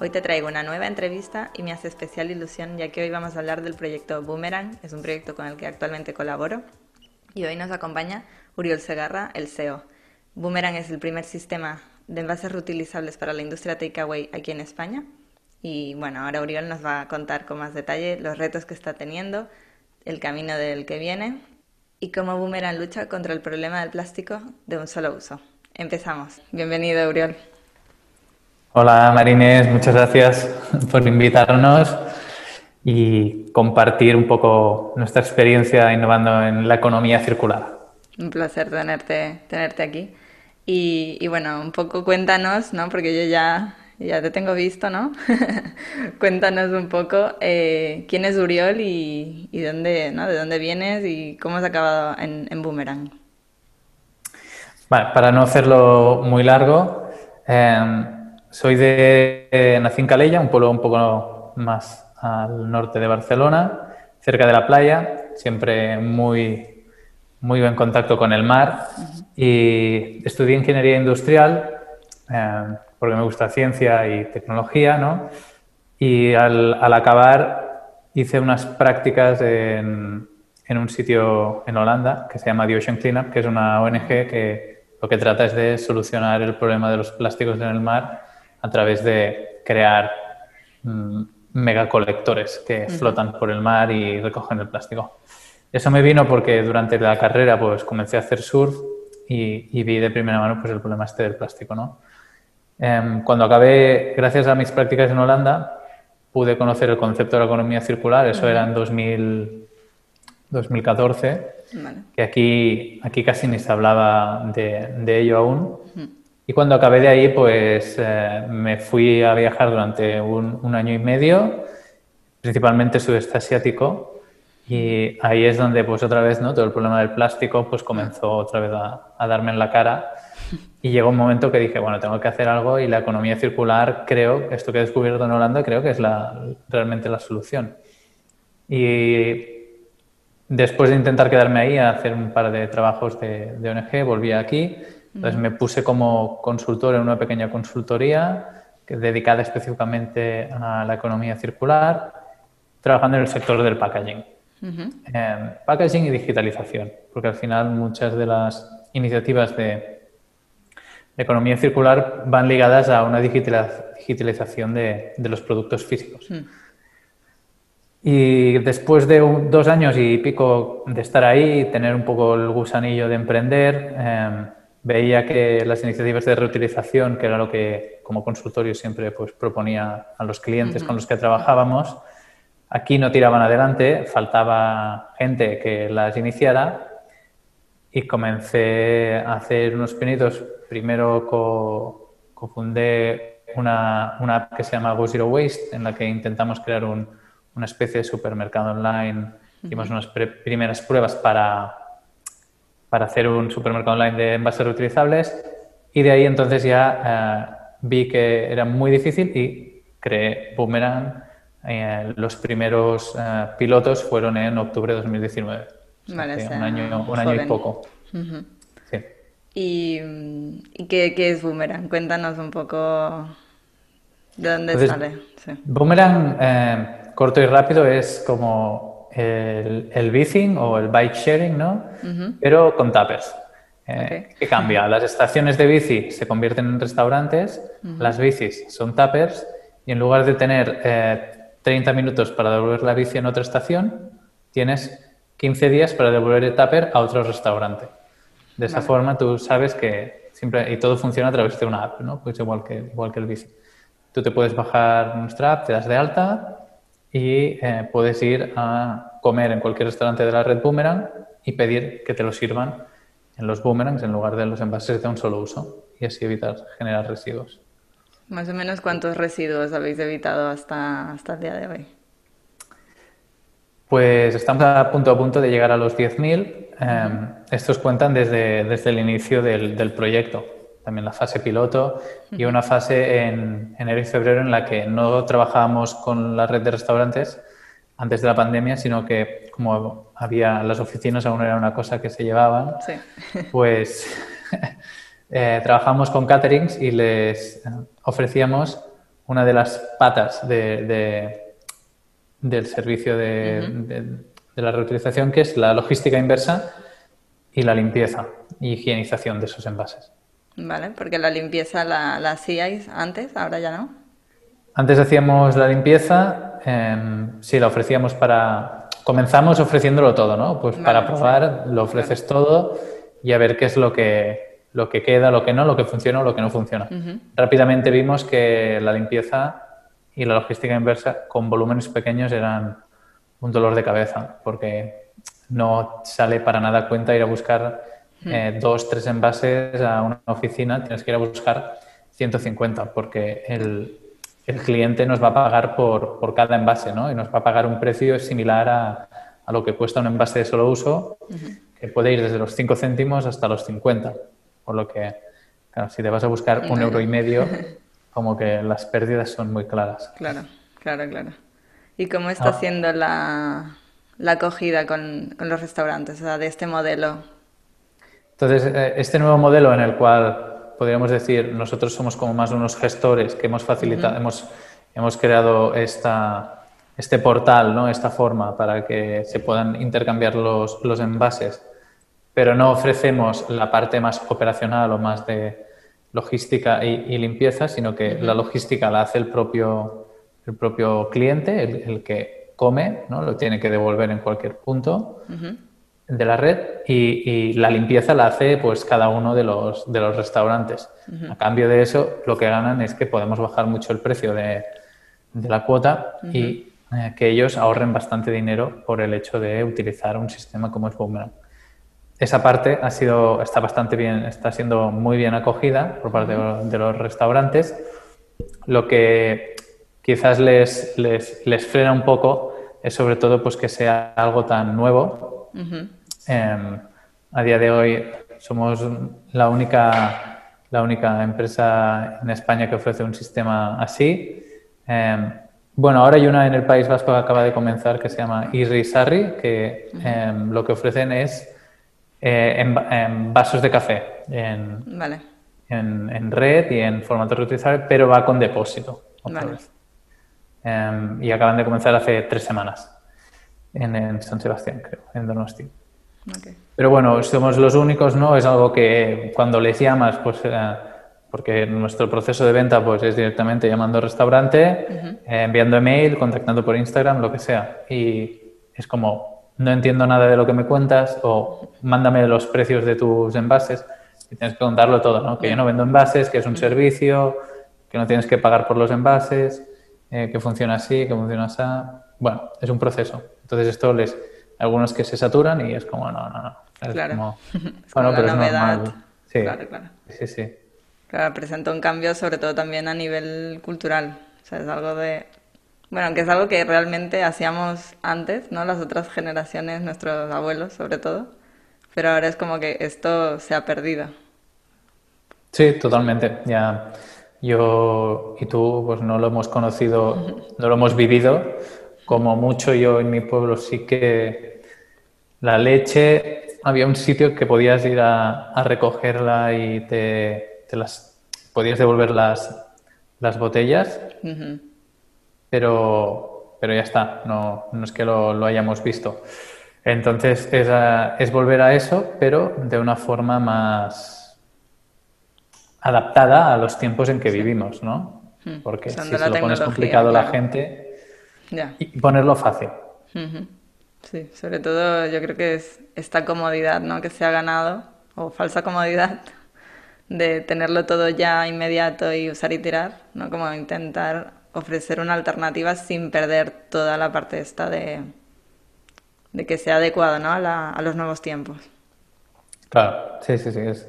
Hoy te traigo una nueva entrevista y me hace especial ilusión ya que hoy vamos a hablar del proyecto Boomerang, es un proyecto con el que actualmente colaboro y hoy nos acompaña Uriol Segarra, el CEO. Boomerang es el primer sistema de envases reutilizables para la industria takeaway aquí en España y bueno, ahora Uriol nos va a contar con más detalle los retos que está teniendo, el camino del que viene y cómo Boomerang lucha contra el problema del plástico de un solo uso. Empezamos. Bienvenido, Uriol. Hola Marines, muchas gracias por invitarnos y compartir un poco nuestra experiencia innovando en la economía circular. Un placer tenerte, tenerte aquí. Y, bueno, un poco cuéntanos, ¿no? Porque yo ya, ya te tengo visto, ¿no? cuéntanos un poco eh, quién es Uriol y, dónde, ¿no? de dónde vienes y cómo has acabado en, Boomerang. Vale, para no hacerlo muy largo, eh, soy de, eh, nací en Calella, un pueblo un poco más al norte de Barcelona, cerca de la playa, siempre muy, muy buen contacto con el mar y estudié ingeniería industrial eh, porque me gusta ciencia y tecnología, ¿no? Y al, al acabar hice unas prácticas en, en, un sitio en Holanda que se llama The Ocean Cleanup, que es una ONG que lo que trata es de solucionar el problema de los plásticos en el mar a través de crear mm, megacolectores que flotan por el mar y recogen el plástico. Eso me vino porque durante la carrera pues comencé a hacer surf y, vi de primera mano pues el problema este del plástico, ¿no? Em, cuando acabé, gracias a mis prácticas en Holanda, pude conocer el concepto de la economía circular, eso era en 2000, 2014, que aquí, aquí casi ni se hablaba de, de ello aún. Y cuando acabé de ahí, pues eh, me fui a viajar durante un, año y medio, principalmente sudeste asiático, y ahí es donde, pues otra vez, ¿no? Todo el problema del plástico, pues comenzó otra vez a, darme en la cara. Y llegó un momento que dije, bueno, tengo que hacer algo y la economía circular, creo, esto que he descubierto en Holanda, creo que es la, realmente la solución. Y después de intentar quedarme ahí a hacer un par de trabajos de, de ONG, volví aquí entonces me puse como consultor en una pequeña consultoría que, dedicada específicamente a la economía circular, trabajando en el sector del packaging. packaging y digitalización, porque al final muchas de las iniciativas de, economía circular van ligadas a una digitalización de, los productos físicos. Y después de dos años y pico de estar ahí, tener un poco el gusanillo de emprender, em, veía que las iniciativas de reutilización, que era lo que como consultorio siempre pues, proponía a los clientes con los que trabajábamos, aquí no tiraban adelante, faltaba gente que las iniciara y comencé a hacer unos pinitos. Primero co cofundé una, una, app que se llama Go Zero Waste, en la que intentamos crear un, una especie de supermercado online. Hicimos unas primeras pruebas para para hacer un supermercado online de envases reutilizables y de ahí entonces ya eh, vi que era muy difícil y creé Boomerang. Eh, los primeros eh, pilotos fueron en octubre de 2019. Vale, un año, un año y poco. sí. ¿Y, qué, qué, es Boomerang? Cuéntanos un poco de dónde sale. Boomerang, corto y rápido, es como el, el o el bike sharing, ¿no? Pero con tappers. Eh, ¿Qué cambia? Las estaciones de bici se convierten en restaurantes, las bicis son tappers y en lugar de tener 30 eh, minutos para devolver la bici en otra estación, tienes 15 días para devolver el tupper a otro restaurante. De esa forma tú sabes que siempre, y todo funciona a través de una app, ¿no? Pues igual que, igual que el bici. Tú te puedes bajar nuestra app, te das de alta, y eh, puedes ir a comer en cualquier restaurante de la red Boomerang y pedir que te lo sirvan en los boomerangs en lugar de los envases de un solo uso y así evitar generar residuos. Más o menos cuántos residuos habéis evitado hasta, hasta el día de hoy. Pues estamos a punto a punto de llegar a los 10.000. Em, estos cuentan desde, desde el inicio del, del, proyecto, también la fase piloto y una fase en enero y febrero en la que no trabajábamos con la red de restaurantes antes de la pandemia, sino que como había las oficinas aún era una cosa que se llevaban, pues eh, trabajamos con caterings y les ofrecíamos una de las patas de del servicio de, la reutilización, que es la logística inversa y la limpieza y higienización de esos envases. Vale, porque la limpieza la, hacíais antes, ahora ya no. Antes hacíamos la limpieza, eh, sí, la ofrecíamos para... Comenzamos ofreciéndolo todo, ¿no? Pues para probar, lo ofreces todo y a ver qué es lo que, lo que queda, lo que no, lo que funciona o lo que no funciona. Rápidamente vimos que la limpieza y la logística inversa con volúmenes pequeños eran un dolor de cabeza porque no sale para nada cuenta ir a buscar. Eh, dos, tres envases a una oficina, tienes que ir a buscar 150 porque el, el cliente nos va a pagar por, por, cada envase ¿no? y nos va a pagar un precio similar a, a lo que cuesta un envase de solo uso, que puede ir desde los 5 céntimos hasta los 50. Por lo que, claro, si te vas a buscar un euro y medio, como que las pérdidas son muy claras. Claro, claro, claro. ¿Y cómo está ah. siendo la, la acogida con, con, los restaurantes, o sea, de este modelo? Entonces, eh, este nuevo modelo en el cual podríamos decir nosotros somos como más unos gestores que hemos facilitado, hemos, hemos creado esta, este portal, ¿no? esta forma para que se puedan intercambiar los, los envases, pero no ofrecemos la parte más operacional o más de, logística y, limpieza, sino que la logística la hace el propio, el propio cliente, el, que come, ¿no? lo tiene que devolver en cualquier punto de la red y, la limpieza la hace pues cada uno de los, de los restaurantes. A cambio de eso, lo que ganan es que podemos bajar mucho el precio de, de la cuota y eh, que ellos ahorren bastante dinero por el hecho de utilizar un sistema como es Boomerang esa parte ha sido, está bastante bien, está siendo muy bien acogida por parte de los restaurantes. Lo que quizás les, les, frena un poco es sobre todo pues, que sea algo tan nuevo. Em, a día de hoy somos la única, la única empresa en España que ofrece un sistema así. Em, bueno, ahora hay una en el País Vasco que acaba de comenzar que se llama Sarri, que em, lo que ofrecen es eh, en, vasos de café, en, en, red y en formato reutilizable, pero va con depósito em, y acaban de comenzar hace tres semanas en, San Sebastián, creo, en Donosti. Pero bueno, somos los únicos, ¿no? Es algo que cuando les llamas, pues, eh, porque nuestro proceso de venta pues, es directamente llamando al restaurante, eh, enviando email, contactando por Instagram, lo que sea. Y es como, no entiendo nada de lo que me cuentas o mándame los precios de tus envases y tienes que contarlo todo, ¿no? Que yo no vendo envases, que es un servicio, que no tienes que pagar por los envases, eh, que funciona así, que funciona así. Bueno, es un proceso. Entonces esto les... Algunos que se saturan y es como, no, no, no. claro. bueno, pero es normal. Sí, claro, claro. Sí, sí. Claro, presenta un cambio sobre todo también a nivel cultural. O sea, es algo de bueno, aunque es algo que realmente hacíamos antes, ¿no? Las otras generaciones, nuestros abuelos sobre todo, pero ahora es como que esto se ha perdido. Sí, totalmente. Ya yo y tú pues no lo hemos conocido, no lo hemos vivido. Como mucho yo en mi pueblo sí que la leche, había un sitio que podías ir a, recogerla y te, las podías devolver las, las botellas pero, pero ya está, no, no es que lo, lo hayamos visto. Entonces es, es, volver a eso, pero de una forma más adaptada a los tiempos en que vivimos, ¿no? Hmm. Porque si se lo pones complicado a la gente, y ponerlo fácil. Sí, sobre todo yo creo que es esta comodidad ¿no? que se ha ganado, o falsa comodidad, de tenerlo todo ya inmediato y usar y tirar, ¿no? Como intentar ofrecer una alternativa sin perder toda la parte esta de, de que sea adecuado ¿no? a, a, los nuevos tiempos. Claro, sí, sí, sí. Es...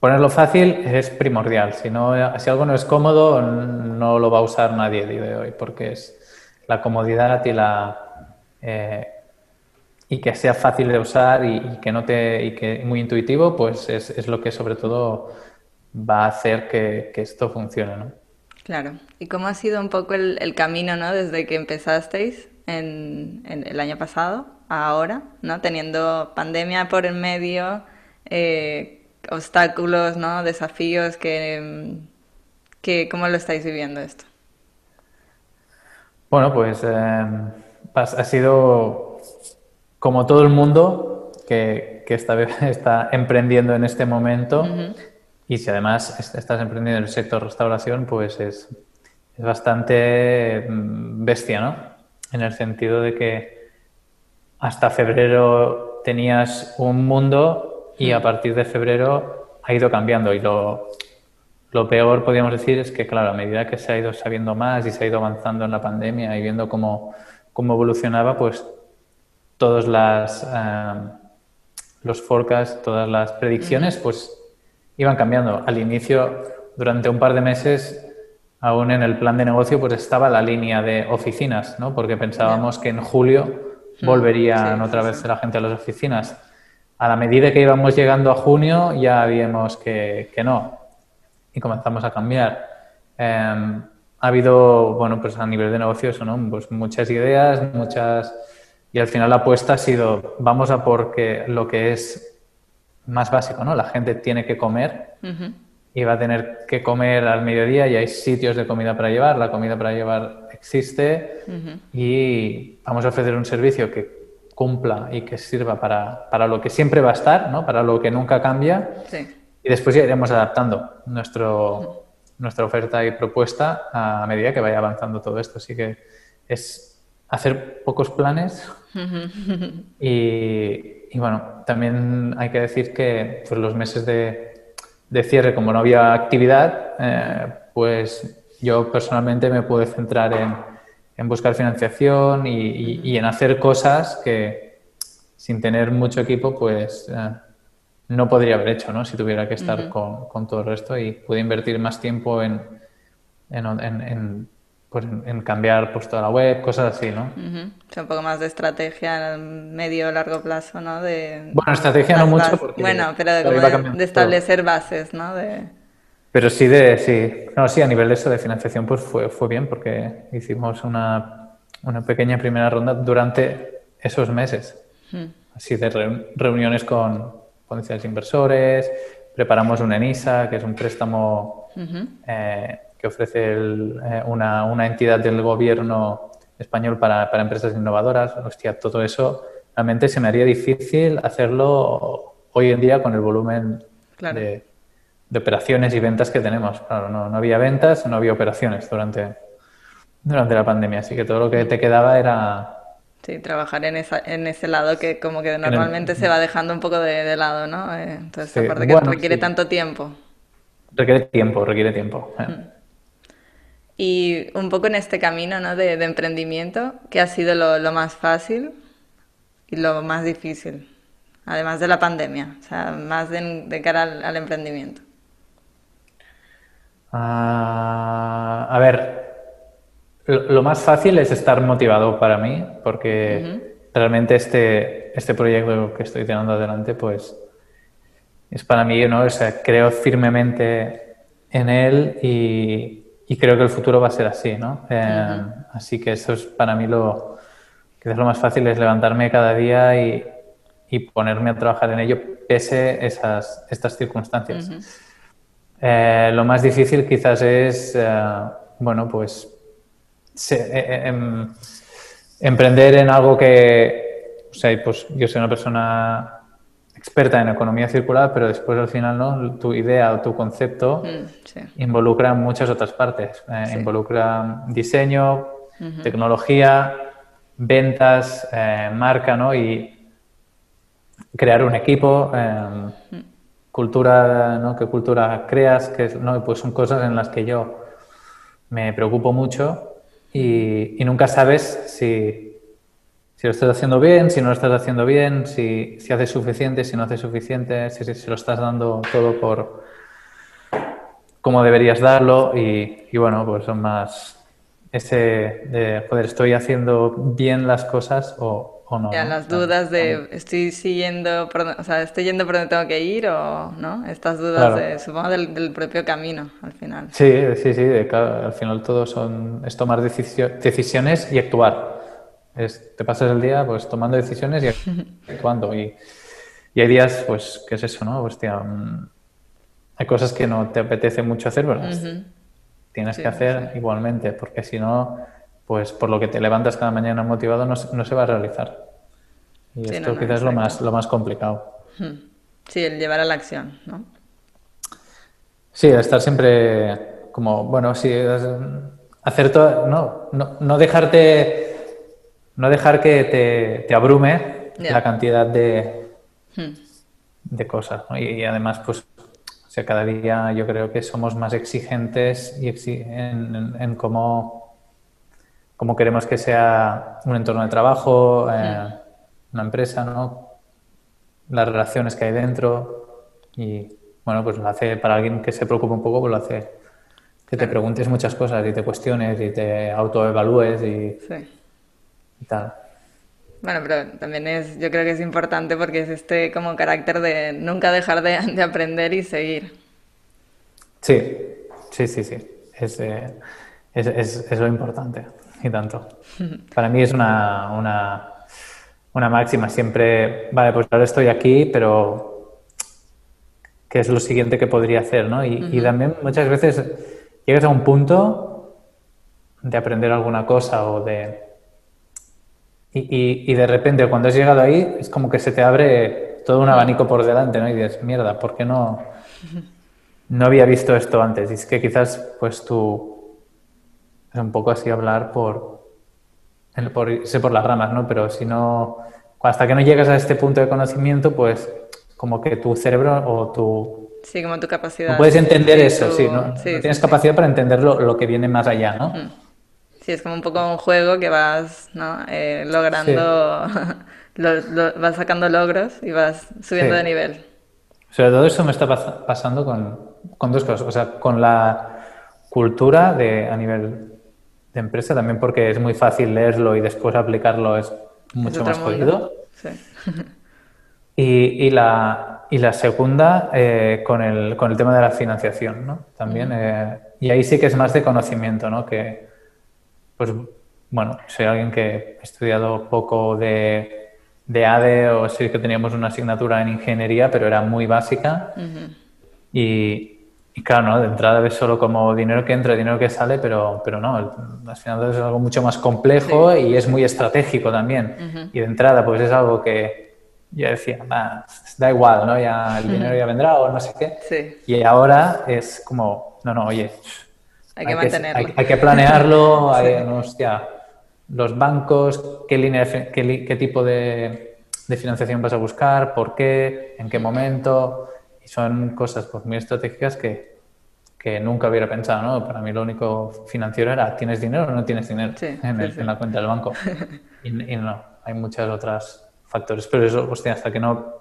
Ponerlo fácil es primordial. Si, no, si algo no es cómodo, no lo va a usar nadie día de hoy, porque es la comodidad y la, eh, y que sea fácil de usar y, que no te y que muy intuitivo, pues es, es, lo que sobre todo va a hacer que, que, esto funcione, ¿no? Claro. ¿Y cómo ha sido un poco el, camino, ¿no? Desde que empezasteis en, el año pasado a ahora, ¿no? Teniendo pandemia por en medio, eh, obstáculos, ¿no? Desafíos que, que, ¿cómo lo estáis viviendo esto? Bueno, pues eh, ha sido como todo el mundo que, que está, está, emprendiendo en este momento. Y si además estás emprendiendo en el sector restauración, pues es, es bastante mm, bestia, ¿no? En el sentido de que hasta febrero tenías un mundo y a partir de febrero ha ido cambiando. Y lo, lo peor, podríamos decir, es que, claro, a medida que se ha ido sabiendo más y se ha ido avanzando en la pandemia y viendo cómo, cómo evolucionaba, pues todos las, eh, los forecasts, todas las predicciones, pues iban cambiando. Al inicio, durante un par de meses, aún en el plan de negocio, pues estaba la línea de oficinas, ¿no? Porque pensábamos que en julio hmm. volverían otra vez la gente a las oficinas. A la medida que íbamos llegando a junio, ya vimos que, que no. Y comenzamos a cambiar. Em, ha habido, bueno, pues a nivel de negocio eso, ¿no? Pues muchas ideas, muchas... Y al final la apuesta ha sido, vamos a porque lo que es más básico, ¿no? La gente tiene que comer y va a tener que comer al mediodía y hay sitios de comida para llevar, la comida para llevar existe y vamos a ofrecer un servicio que cumpla y que sirva para, para, lo que siempre va a estar, ¿no? Para lo que nunca cambia. Y después ya iremos adaptando nuestro nuestra oferta y propuesta a medida que vaya avanzando todo esto. Así que es hacer pocos planes y, bueno, también hay que decir que pues, los meses de, de cierre, como no había actividad, eh, pues yo personalmente me pude centrar en, en buscar financiación y, y, en hacer cosas que sin tener mucho equipo, pues... Eh, no podría haber hecho, ¿no? Si tuviera que estar con, con, todo el resto y pude invertir más tiempo en, en, en, pues en cambiar pues, toda la web, cosas así, ¿no? un poco más de estrategia en medio largo plazo, ¿no? De, bueno, estrategia no mucho porque... Bueno, pero de, de establecer bases, ¿no? De... Pero sí de, sí, no, sí, a nivel de eso de financiación pues fue, fue bien porque hicimos una, una pequeña primera ronda durante esos meses, así de reuniones con, potenciales inversores, preparamos un ENISA, que es un préstamo eh, que ofrece eh, una, una, entidad del gobierno español para, para, empresas innovadoras. Hostia, todo eso realmente se me haría difícil hacerlo hoy en día con el volumen de, de, operaciones y ventas que tenemos. Claro, no, no, había ventas, no había operaciones durante, durante la pandemia, así que todo lo que te quedaba era Sí, trabajar en, esa, en ese lado que como que normalmente se va dejando un poco de, lado, ¿no? Eh, entonces, aparte que requiere tanto tiempo. Requiere tiempo, requiere tiempo. Eh. Y un poco en este camino ¿no? de, emprendimiento, ¿qué ha sido lo, más fácil y lo más difícil? Además de la pandemia, o sea, más de, cara al, emprendimiento. Ah, a ver, lo más fácil es estar motivado para mí, porque realmente este, este proyecto que estoy tirando adelante, pues es para mí, ¿no? O sea, creo firmemente en él y, creo que el futuro va a ser así, ¿no? Eh, así que eso es para mí lo, que es lo más fácil, es levantarme cada día y, ponerme a trabajar en ello pese esas, estas circunstancias. Eh, lo más difícil quizás es, eh, bueno, pues eh, eh, em, emprender en algo que, o sea, pues yo soy una persona experta en economía circular, pero después al final, ¿no? Tu idea o tu concepto mm, involucra muchas otras partes. Eh, involucra diseño, tecnología, ventas, marca, ¿no? Y crear un equipo, em, mm. cultura, ¿no? ¿Qué cultura creas? Que, ¿no? Pues son cosas en las que yo me preocupo mucho y, nunca sabes si, si, lo estás haciendo bien, si no lo estás haciendo bien, si, si haces suficiente, si no haces suficiente, si, si, lo estás dando todo por como deberías darlo. Y, y, bueno, pues son más, ese de, joder, estoy haciendo bien las cosas o, o no. Ya, ¿no? las O sea, dudas de estoy siguiendo, por, o sea, estoy yendo por donde tengo que ir o no, estas dudas Claro. de, supongo del, del propio camino al final. Sí, sí, sí, de ca- al final todo son, es tomar decicio- decisiones y actuar. Es, te pasas el día pues tomando decisiones y actuando. Y, y hay días, pues, ¿qué es eso, no? Hostia, mm, hay cosas que no te apetece mucho hacer, pero las tienes Sí, que hacer igualmente, porque si no, pues por lo que te levantas cada mañana motivado no, se- no se va a realizar. Y Sí, esto no, no, quizás es lo más, lo más complicado. Sí, el llevar a la acción, ¿no? Sí, estar siempre como, bueno, sí, hacer todo, no, no, no dejarte, no dejar que te, te abrume la cantidad de, Hmm. de cosas, ¿no? Y, y además, pues, o sea, cada día yo creo que somos más exigentes y exi- en, en- en cómo, cómo queremos que sea un entorno de trabajo, eh, una empresa, ¿no? Las relaciones que hay dentro y, bueno, pues lo hace para alguien que se preocupe un poco, pues lo hace que te preguntes muchas cosas y te cuestiones y te autoevalúes y, Sí. y tal. Bueno, pero también es, yo creo que es importante porque es este como carácter de nunca dejar de, de aprender y seguir. Sí, sí, sí, sí. Es, eh, es, es- es lo importante y tanto. Para mí es una, una, una máxima. Siempre, vale, pues ahora estoy aquí, pero ¿qué es lo siguiente que podría hacer? ¿no? Y, y también muchas veces llegas a un punto de aprender alguna cosa o de... Y, y- y de repente cuando has llegado ahí es como que se te abre todo un abanico por delante, ¿no? Y dices, mierda, ¿por qué no, no había visto esto antes? Y es que quizás pues tú es un poco así hablar por, por irse por las ramas, ¿no? Pero si no, hasta que no llegas a este punto de conocimiento, pues como que tu cerebro o tu... Sí, como tu capacidad. No puedes entender sí, eso, tu- sí, ¿no? sí, No tienes sí. capacidad para entender lo, lo que viene más allá, ¿no? Sí, es como un poco un juego que vas, ¿no? Eh, logrando, lo- lo- vas sacando logros y vas subiendo de nivel. Sobre todo eso me está pas- pasando con, con dos cosas. O sea, con la cultura de, a nivel de empresa, también porque es muy fácil leerlo y después aplicarlo es mucho más jodido. Sí. Y, y la, y la segunda, eh, con, el, con el tema de la financiación, ¿no? También. eh, y ahí sí que es más de conocimiento, ¿no? Que, pues, bueno, soy alguien que he estudiado poco de, de ADE o sí que teníamos una asignatura en ingeniería, pero era muy básica. Y, y claro, ¿no? De entrada ves solo como dinero que entra, dinero que sale, pero, pero no, las finanzas es algo mucho más complejo y es muy estratégico también. Y de entrada, pues es algo que yo decía, "Bah, da igual, ¿no? Ya el dinero ya vendrá o no sé qué. Sí, Y ahora es como, no, no, oye, hay que mantenerlo. hay, hay que planearlo, hay- no, hostia, los bancos, qué línea, qué, qué tipo de, de financiación vas a buscar, por qué, en qué momento, y son cosas pues muy estratégicas que, que nunca hubiera pensado, ¿no? Para mí lo único financiero era, ¿tienes dinero o no tienes dinero Sí, en, sí, el- sí. en la cuenta del banco? Y, y no, hay muchos otros factores, pero eso, hostia, hasta que no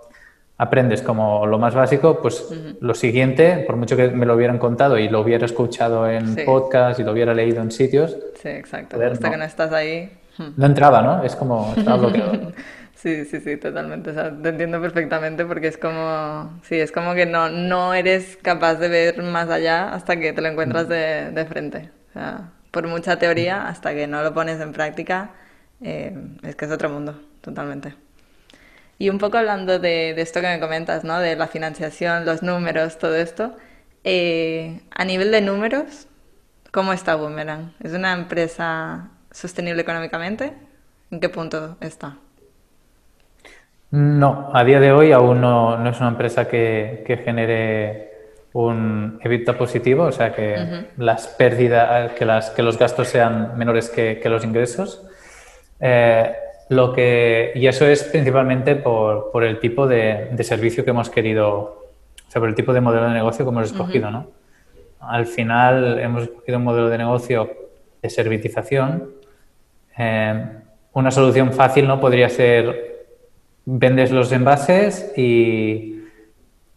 aprendes como lo más básico, pues lo siguiente, por mucho que me lo hubieran contado y lo hubiera escuchado en podcast y lo hubiera leído en sitios, Sí, exacto. Hasta no. que no estás ahí. No entraba, ¿no? Es como, estaba bloqueado. Sí, sí, sí, totalmente. O sea, te entiendo perfectamente porque es como, sí, es como que no, no eres capaz de ver más allá hasta que te lo encuentras de, de frente. O sea, por mucha teoría, hasta que no lo pones en práctica, eh, es que es otro mundo, totalmente. Y un poco hablando de, de esto que me comentas, ¿no? De la financiación, los números, todo esto. eh, a nivel de números, ¿cómo está Boomerang? ¿Es una empresa sostenible económicamente? ¿En qué punto está? No, a día de hoy aún no, no es una empresa que, que genere un EBITDA positivo, o sea que las pérdidas, que, las, que los gastos sean menores que, que los ingresos. Eh, lo que, y eso es principalmente por, por el tipo de, de servicio que hemos querido, o sea, por el tipo de modelo de negocio que hemos escogido, ¿no? Al final hemos escogido un modelo de negocio de servitización. Eh, una solución fácil no podría ser vendes los envases y,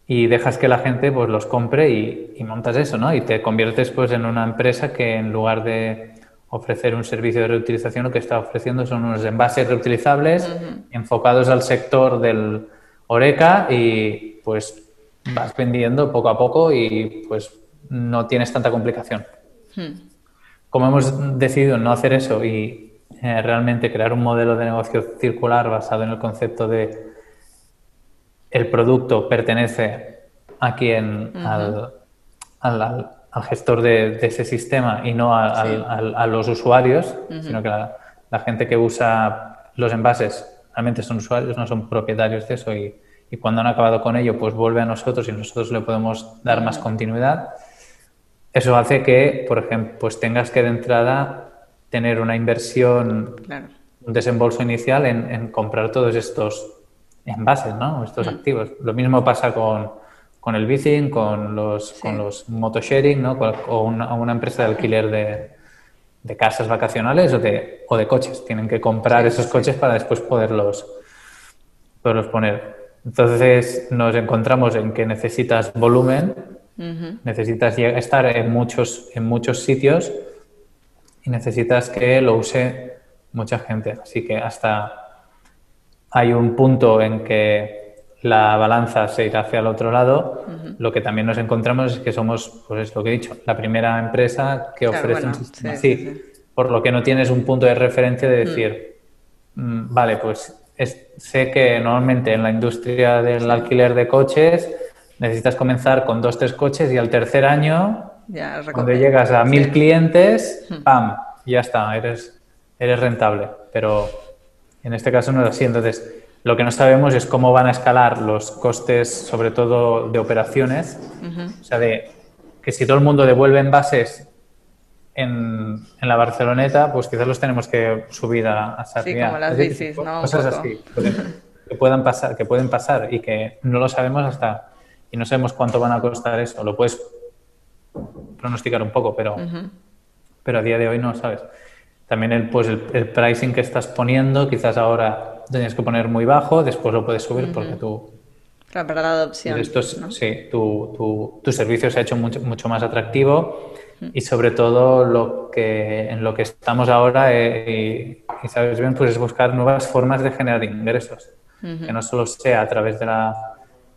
y dejas que la gente pues los compre y, y montas eso, ¿no? Y te conviertes pues en una empresa que en lugar de ofrecer un servicio de reutilización, lo que está ofreciendo son unos envases reutilizables enfocados al sector del Oreca y pues vas vendiendo poco a poco y pues no tienes tanta complicación. Hmm. Como hemos decidido no hacer eso y eh, realmente crear un modelo de negocio circular basado en el concepto de el producto pertenece a quien, al, gestor de, ese sistema y no a, los usuarios, sino que la, gente que usa los envases realmente son usuarios, no son propietarios de eso y, y cuando han acabado con ello, pues vuelve a nosotros y nosotros le podemos dar más continuidad. Eso hace que, por ejemplo, pues tengas que de entrada tener una inversión, un desembolso inicial en, comprar todos estos envases, ¿no? Estos activos. Lo mismo pasa con, con el bicing, con los, con los motosharing, ¿no? O una, una empresa de alquiler de, de, casas vacacionales o de, o de coches. Tienen que comprar esos coches para después poderlos, poderlos poner. Entonces nos encontramos en que necesitas volumen, necesitas estar en muchos, en muchos sitios y necesitas que lo use mucha gente. Así que hasta hay un punto en que la balanza se irá hacia el otro lado. Lo que también nos encontramos es que somos, pues es lo que he dicho, la primera empresa que ofrece un sistema así. Por lo que no tienes un punto de referencia de decir, mm, vale, pues sé que normalmente en la industria del alquiler de coches necesitas comenzar con dos, tres coches y al tercer año, cuando llegas a mil clientes, hmm. ¡pam! Ya está, eres, eres rentable. Pero en este caso no es así. Entonces, lo que no sabemos es cómo van a escalar los costes, sobre todo de operaciones. O sea, de que si todo el mundo devuelve envases en, en, la Barceloneta, pues quizás los tenemos que subir a, a Sí, como las bicis, ¿no? Cosas así, que puedan pasar, que pueden pasar y que no lo sabemos hasta y no sabemos cuánto van a costar eso. Lo puedes pronosticar un poco, pero, pero a día de hoy no sabes. También el, pues el, pricing que estás poniendo, quizás ahora tenías que poner muy bajo, después lo puedes subir porque tú... Claro, para la adopción. Esto Sí, tu, tu, tu, servicio se ha hecho mucho, mucho más atractivo y sobre todo lo que, en lo que estamos ahora, eh, y, sabes bien, pues es buscar nuevas formas de generar ingresos. Que no solo sea a través de, la,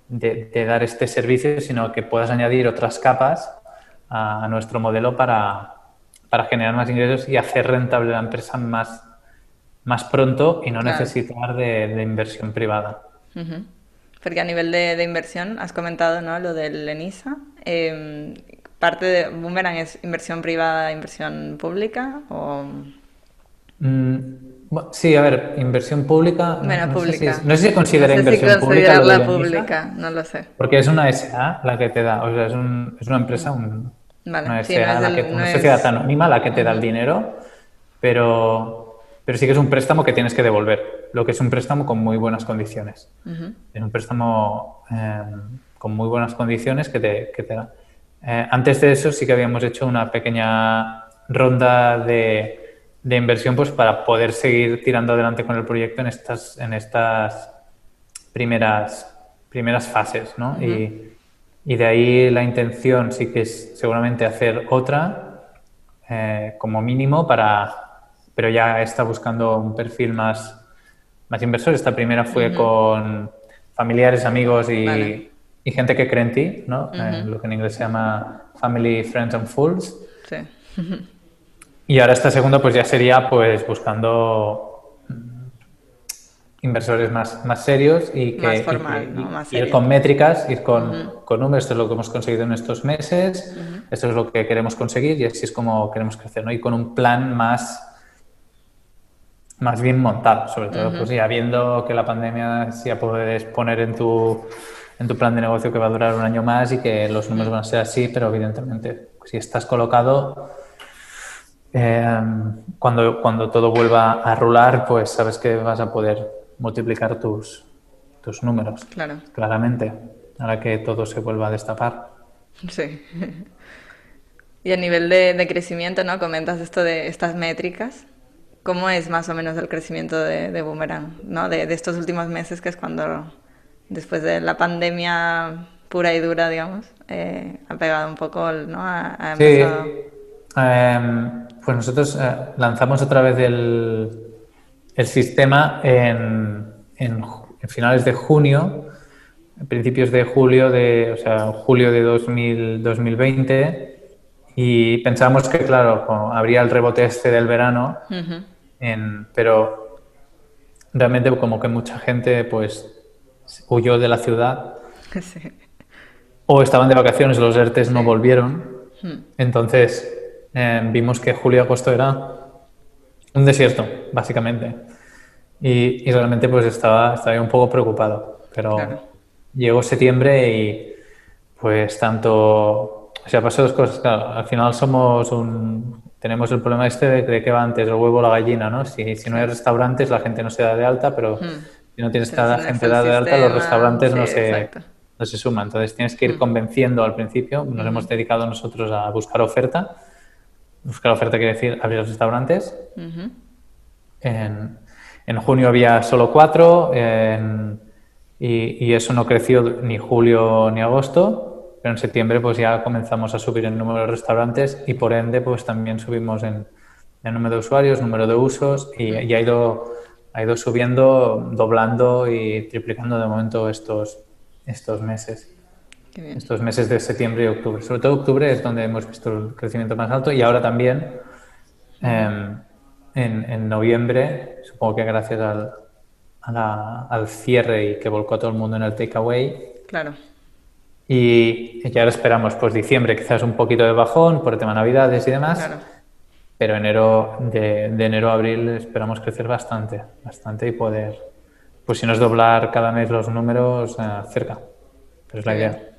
de, dar este servicio, sino que puedas añadir otras capas a, nuestro modelo para, para, generar más ingresos y hacer rentable la empresa más, más pronto y no necesitar de, inversión privada. Porque a nivel de, inversión, has comentado ¿no? lo del ENISA. Em, parte de Boomerang es inversión privada, inversión pública o... Mm, sí, a ver, inversión pública. No, pública. Sé si, no sé si considera inversión pública. la pública, no lo sé. Porque es una SA la que te da, o sea, es, un, es una empresa, un, una SA, la que, una sociedad anónima la que te da el dinero, pero, pero sí que es un préstamo que tienes que devolver, lo que es un préstamo con muy buenas condiciones. Es un préstamo em, con muy buenas condiciones que te, que te da. Eh, antes de eso sí que habíamos hecho una pequeña ronda de, de, inversión pues para poder seguir tirando adelante con el proyecto en estas, en estas primeras, primeras fases. ¿no? y, y, de ahí la intención sí que es seguramente hacer otra eh, como mínimo para pero ya está buscando un perfil más, más inversor. Esta primera fue con familiares, amigos y, y gente que cree en ti, ¿no? Eh, lo que en inglés se llama Family, Friends and Fools. Sí. y ahora esta segunda pues ya sería pues buscando inversores más, más serios y que más formal, ¿no? más ir con métricas, ir con, con, números, esto es lo que hemos conseguido en estos meses, esto es lo que queremos conseguir y así es como queremos crecer, ¿no? Y con un plan más más bien montado, sobre todo, pues ya viendo que la pandemia si ya puedes poner en tu en tu plan de negocio que va a durar un año más y que los números van a ser así, pero evidentemente si estás colocado, eh, cuando, cuando todo vuelva a rular, pues sabes que vas a poder multiplicar tus, tus números. Claro. Claramente, ahora que todo se vuelva a destapar. Sí. Y a nivel de, de crecimiento, ¿no? Comentas esto de estas métricas. ¿Cómo es más o menos el crecimiento de, de Boomerang, ¿no? De, de estos últimos meses, que es cuando después de la pandemia pura y dura, digamos, eh, ha pegado un poco, ¿no? sí. Em, pues nosotros eh, lanzamos otra vez el, el sistema en, en, finales de junio, principios de julio, de, o sea, julio de 2000, 2020, y pensábamos que, claro, habría el rebote este del verano, en, pero realmente como que mucha gente pues huyó de la ciudad o estaban de vacaciones, los ERTES no volvieron. Hmm. Entonces eh, vimos que julio y agosto era un desierto, básicamente. Y, realmente pues estaba, estaba un poco preocupado. Pero llegó septiembre y pues tanto... O sea, pasó dos cosas. Claro, al final somos un... Tenemos el problema este de que va antes el huevo o la gallina, ¿no? Si, si no hay restaurantes, la gente no se da de alta, pero hmm. si no tienes cada gente dada de alta, los restaurantes no se no se suma. Entonces tienes que ir mm. convenciendo al principio. Nos hemos dedicado nosotros a buscar oferta. Buscar oferta quiere decir abrir restaurantes. en, en, junio había solo cuatro y, y, eso no creció ni julio ni agosto. Pero en septiembre pues ya comenzamos a subir el número de restaurantes y por ende pues también subimos en, el número de usuarios, número de usos y, y ha, ido, ha ido subiendo, doblando y triplicando de momento estos, estos meses. Estos meses de septiembre y octubre. Sobre todo octubre es donde hemos visto el crecimiento más alto y ahora también em, en, noviembre, supongo que gracias al, al cierre y que volcó a todo el mundo en el takeaway. Claro. Y, ya ahora esperamos pues diciembre quizás un poquito de bajón por el tema navidades y demás. Claro. Pero enero, de, de enero a abril esperamos crecer bastante, bastante y poder pues si no es doblar cada mes los números, eh, cerca. Pero es la idea.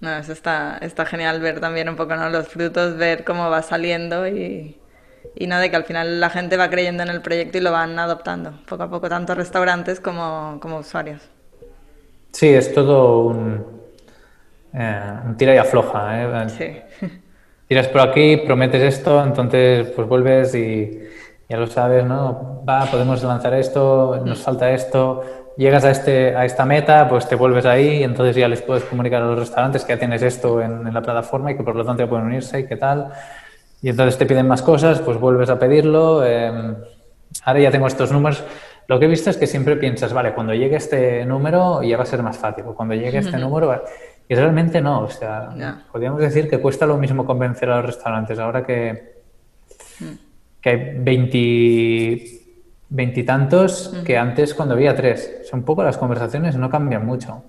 No, eso está, está genial ver también un poco ¿no? los frutos, ver cómo va saliendo y, y no de que al final la gente va creyendo en el proyecto y lo van adoptando poco a poco, tanto restaurantes como, como usuarios. Sí, es todo un, eh, un tira y afloja. ¿eh? Sí. Tiras por aquí, prometes esto, entonces pues vuelves y ya lo sabes, ¿no? Va, podemos lanzar esto, nos falta esto, llegas a, este, a esta meta, pues te vuelves ahí y entonces ya les puedes comunicar a los restaurantes que ya tienes esto en, la plataforma y que por lo tanto ya pueden unirse y qué tal. Y entonces te piden más cosas, pues vuelves a pedirlo. Em, ahora ya tengo estos números. Lo que he visto es que siempre piensas, vale, cuando llegue este número ya va a ser más fácil, o cuando llegue este número... Y realmente no, o sea, podríamos decir que cuesta lo mismo convencer a los restaurantes ahora que... Mm que hay veintitantos que antes cuando había tres. son un poco las conversaciones no cambian mucho.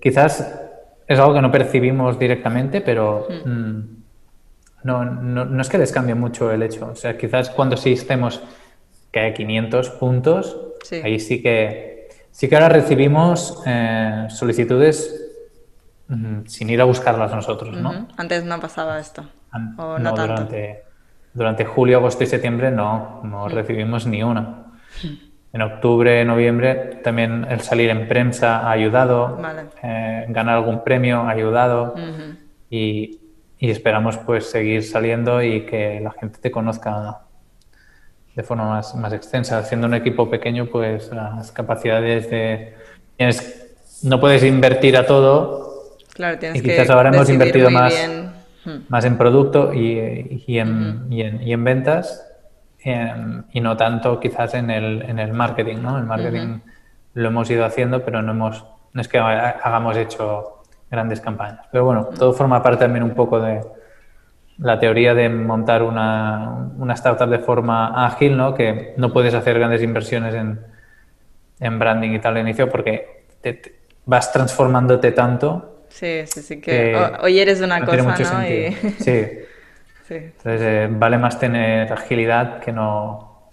Quizás es algo que no percibimos directamente, pero mm, no, no, es que les cambie mucho el hecho. O sea, quizás cuando sí estemos que hay 500 puntos, ahí sí que sí que ahora recibimos eh, solicitudes mm, sin ir a buscarlas nosotros, ¿no? Antes no pasaba esto. o no, tanto. durante durante julio, agosto y septiembre no, no recibimos ni una. En octubre, noviembre también el salir en prensa ha ayudado, eh, ganar algún premio ha ayudado y, esperamos pues seguir saliendo y que la gente te conozca de forma más, más extensa. Haciendo un equipo pequeño, pues las capacidades de... no puedes invertir a todo. Claro, tienes y quizás ahora hemos invertido más más en producto y, y, en, y, en, y en, ventas em, y no tanto quizás en el, en el marketing, ¿no? El marketing lo hemos ido haciendo, pero no, hemos, no es que hagamos hecho grandes campañas. Pero bueno, todo forma parte también un poco de la teoría de montar una, una startup de forma ágil, ¿no? Que no puedes hacer grandes inversiones en, en branding y tal al inicio porque te vas transformándote tanto Sí, sí, sí, que hoy eres una cosa, ¿no? Sí. sí. Entonces, eh, vale más tener agilidad que no,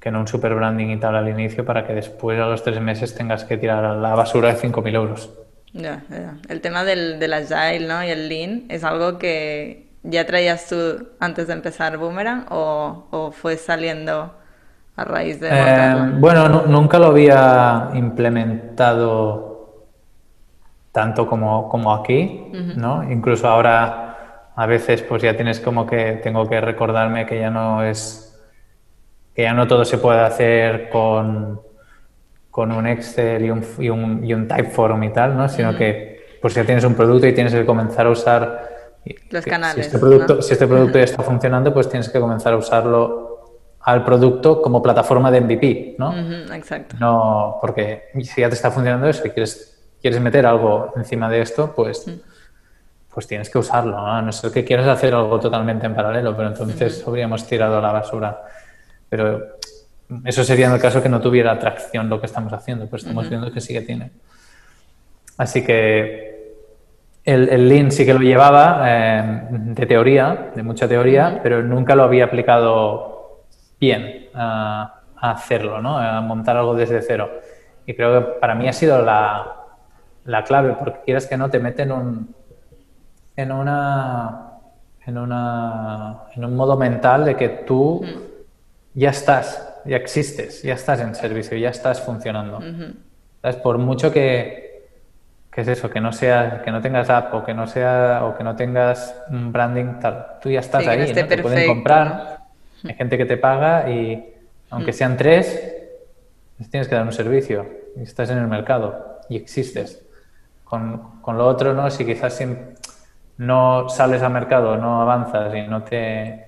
que no un super branding y tal al inicio para que después a los tres meses tengas que tirar a la basura de 5.000 euros. Ya, ya. El tema del, del agile ¿no? y el lean es algo que ya traías tú antes de empezar Boomerang o, o fue saliendo a raíz de... Eh, bueno, nunca lo había implementado tanto como, como aquí, ¿no? Incluso ahora a veces pues ya tienes como que tengo que recordarme que ya no es que ya no todo se puede hacer con, con un Excel y un, y un, y un Typeform y tal, ¿no? Sino que pues ya tienes un producto y tienes que comenzar a usar Los canales. Si este producto, si este producto ya está funcionando, pues tienes que comenzar a usarlo al producto como plataforma de MVP, ¿no? exacto. No, porque si ya te está funcionando eso y quieres, quieres meter algo encima de esto, pues, pues tienes que usarlo, ¿no? A no ser que quieras hacer algo totalmente en paralelo, pero entonces habríamos tirado a la basura. Pero eso sería en el caso que no tuviera atracción lo que estamos haciendo, pero estamos viendo que sí que tiene. Así que el, el Lean sí que lo llevaba eh, de teoría, de mucha teoría, pero nunca lo había aplicado bien a, hacerlo, ¿no? a montar algo desde cero. Y creo que para mí ha sido la, la clave, porque quieras que no te meten en un, en una en una en un modo mental de que tú ya estás, ya existes, ya estás en servicio, ya estás funcionando. Por mucho que, ¿Qué es eso? Que no sea, que no tengas app o que no sea, o que no tengas un branding tal. Tú ya estás ahí, no te pueden comprar. Hay gente que te paga y aunque sean tres, tienes que dar un servicio y estás en el mercado y existes. Con, con lo otro, ¿no? Si quizás no sales al mercado, no avanzas y no te,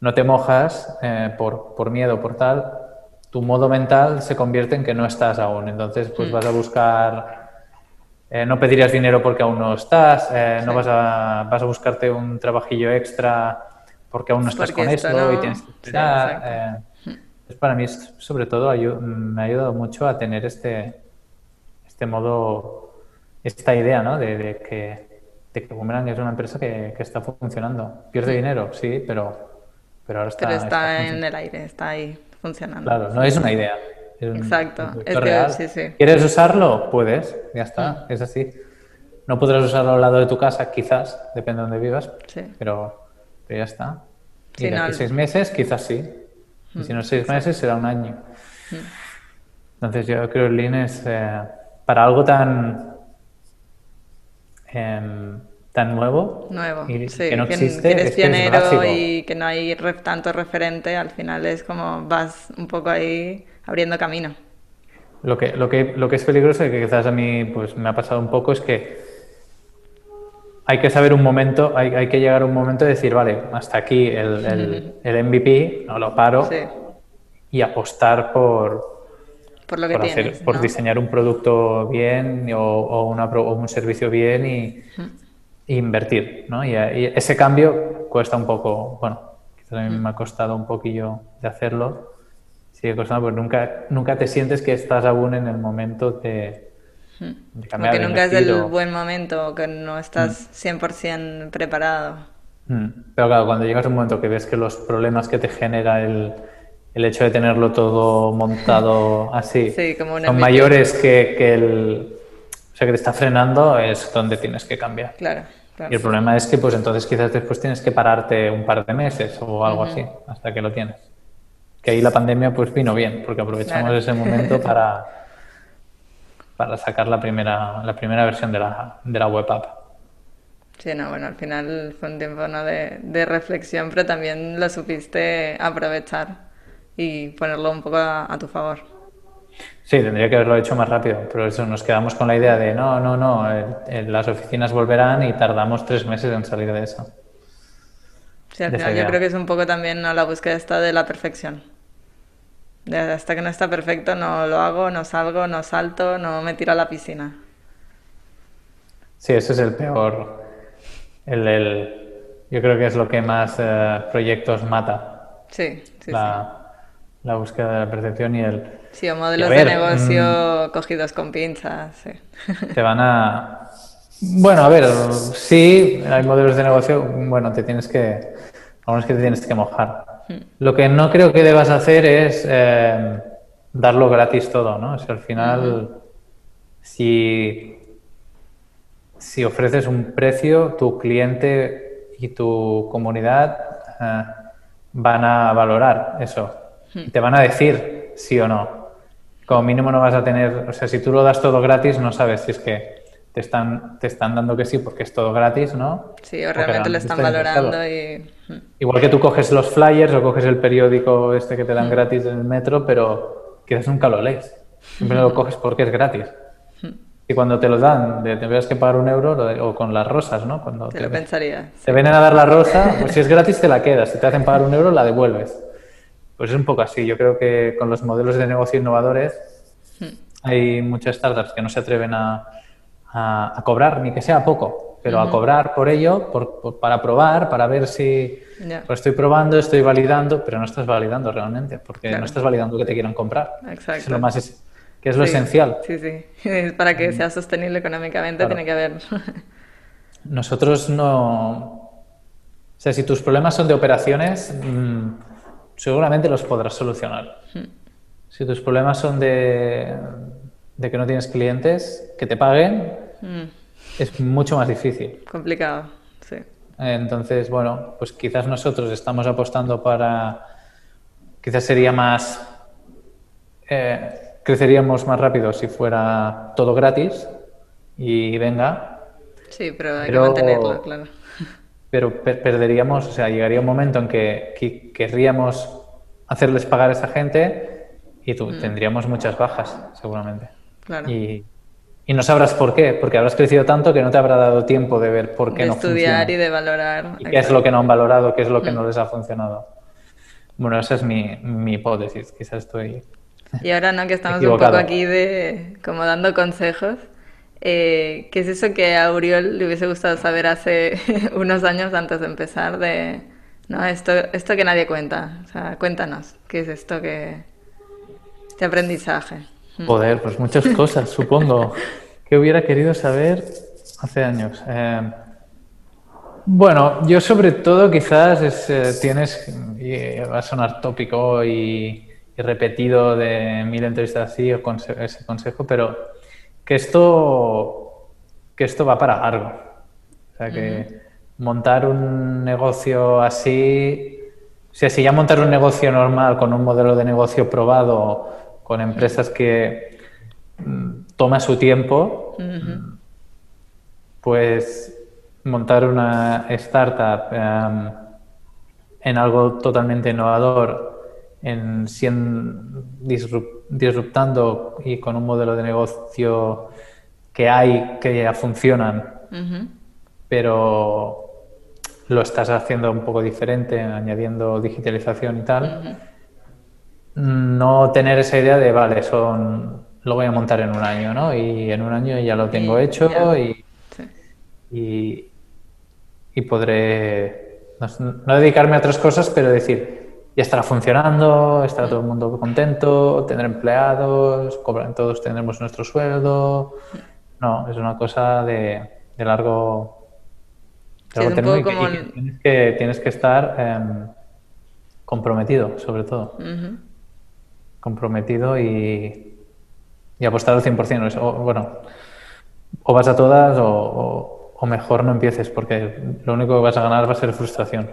no te mojas eh, por, por miedo, por tal, tu modo mental se convierte en que no estás aún. Entonces, pues mm. vas a buscar eh, no pedirías dinero porque aún no estás, eh, no vas a, vas a buscarte un trabajillo extra porque aún no estás con esto y tienes que esperar. Pues para mí, sobre todo, me ha ayudado mucho a tener este, este modo, esta idea ¿no? de, que, de que Boomerang es una empresa que, que está funcionando. Pierde dinero, sí, pero, pero ahora está. Pero está en el aire, está ahí funcionando. Claro, no es una idea, Exacto. ¿Quieres usarlo? Puedes, ya está, es así. No podrás usarlo al lado de tu casa, quizás, depende de dónde vivas, pero, ya está. Y de aquí seis meses, quizás sí. Y si no seis meses, será un año. Entonces yo creo que Lean es eh, para algo tan em, tan nuevo, nuevo y que no existe, que eres pionero y que no hay tanto referente, al final es como vas un poco ahí abriendo camino. Lo que, lo que, lo que es peligroso y que quizás a mí pues, me ha pasado un poco es que hay que saber un momento, hay, hay que llegar a un momento de decir, vale, hasta aquí el, el, MVP, no lo paro y apostar por, por, lo que por, tienes, por diseñar un producto bien o, o, una, o un servicio bien y, invertir. ¿no? Y, y, ese cambio cuesta un poco, bueno, quizás a mí me ha costado un poquillo de hacerlo sigue costando, porque nunca, nunca te sientes que estás aún en el momento de, de cambiar. que nunca es el buen momento, que no estás 100% mm. preparado. Mm. Pero claro, cuando llegas a un momento que ves que los problemas que te genera el, el hecho de tenerlo todo montado así son mayores que, que, el... O sea, que te está frenando, es donde tienes que cambiar. Claro. Y el problema es que pues entonces quizás después tienes que pararte un par de meses o algo así hasta que lo tienes que ahí la pandemia pues vino bien, porque aprovechamos ese momento para, para sacar la primera, la primera versión de la, de la web app. Sí, no, bueno, al final fue un tiempo ¿no? de, de, reflexión, pero también lo supiste aprovechar y ponerlo un poco a, tu favor. Sí, tendría que haberlo hecho más rápido, pero eso nos quedamos con la idea de no, no, no, las oficinas volverán y tardamos tres meses en salir de eso. Sí, al final yo creo que es un poco también la búsqueda esta de la perfección. hasta que no está perfecto no lo hago, no salgo, no salto, no me tiro a la piscina. Sí, eso es el peor. El, el, yo creo que es lo que más eh, proyectos mata. Sí, sí, la, sí. La búsqueda de la percepción y el... Sí, o modelos de negocio mm, cogidos con pinzas. Sí. Te van a bueno, a ver, sí, hay modelos de negocio, bueno, te tienes que, algunos que te tienes que mojar. Hmm. Lo que no creo que debas hacer es eh, darlo gratis todo, ¿no? Si al final, si, si ofreces un precio, tu cliente y tu comunidad eh, van a valorar eso. Hmm. Y te van a decir sí o no. Como mínimo no vas a tener, o sea, si tú lo das todo gratis, no sabes si es que te están, te están dando que sí porque es todo gratis, ¿no? Sí, o realmente lo están valorando y... Igual que tú coges los flyers o coges el periódico este que te dan mm. gratis en el metro, pero quizás nunca lo lees. Siempre lo coges porque es gratis. Y cuando te lo dan, te tendrías que pagar un euro, o con las rosas, ¿no? Cuando te, lo pensaría. Te vienen a dar la rosa, pues si es gratis te la quedas, si te hacen pagar un euro la devuelves. Pues es un poco así. Yo creo que con los modelos de negocio innovadores hmm. hay muchas startups que no se atreven a, a, cobrar, ni que sea poco, pero a cobrar por ello, por, para probar, para ver si pues estoy probando, estoy validando, pero no estás validando realmente, porque no estás validando que te quieran comprar. Exacto. Es lo más que es lo esencial. Sí, sí. Para que sea sostenible económicamente tiene que haber. Nosotros no. O sea, si tus problemas son de operaciones, mm, seguramente los podrás solucionar. Hmm. Si tus problemas son de, de, que no tienes clientes que te paguen, hmm. es mucho más difícil. Complicado, sí. Entonces, bueno, pues quizás nosotros estamos apostando para. Quizás sería más. Eh, creceríamos más rápido si fuera todo gratis y venga. Sí, pero hay que mantenerlo, claro. Pero perderíamos, o sea, llegaría un momento en que, querríamos hacerles pagar a esa gente y tú, mm. tendríamos muchas bajas, seguramente. Claro. Y, y, no sabrás por qué, porque habrás crecido tanto que no te habrá dado tiempo de ver por qué de no estudiar y de valorar. qué es lo que no han valorado, qué es lo que mm. no les ha funcionado. Bueno, esa es mi, mi hipótesis. Quizás estoy y ahora no, que estamos un poco aquí de como dando consejos. Eh, ¿Qué es eso que a Uriol le hubiese gustado saber hace unos años antes de empezar? De, no, esto, esto que nadie cuenta. O sea, cuéntanos, ¿qué es esto que... este aprendizaje? Mm. Joder, pues muchas cosas, supongo. ¿Qué hubiera querido saber hace años? Eh, bueno, yo sobre todo quizás es, eh, tienes, y va a sonar tópico y repetido de mil entrevistas así, ese consejo, pero que esto, que esto va para largo. O sea, que montar un negocio así, o sea, si ya montar un negocio normal con un modelo de negocio probado, con empresas que mm, toma su tiempo, pues montar una startup em, en algo totalmente innovador en, disruptando y con un modelo de negocio que hay, que ya funcionan, pero lo estás haciendo un poco diferente, añadiendo digitalización y tal. No tener esa idea de, vale, son, lo voy a montar en un año, ¿no? Y en un año ya lo tengo hecho y, y, podré no dedicarme a otras cosas, pero decir, ya estará funcionando, estará todo el mundo contento, tendrá empleados, cobran, todos tendremos nuestro sueldo. No, es una cosa de, largo, largo y, tienes, que, tienes que estar em, comprometido, sobre todo. Comprometido y, y apostar al 100%. O, bueno, o vas a todas o, o mejor no empieces, porque lo único que vas a ganar va a ser frustración.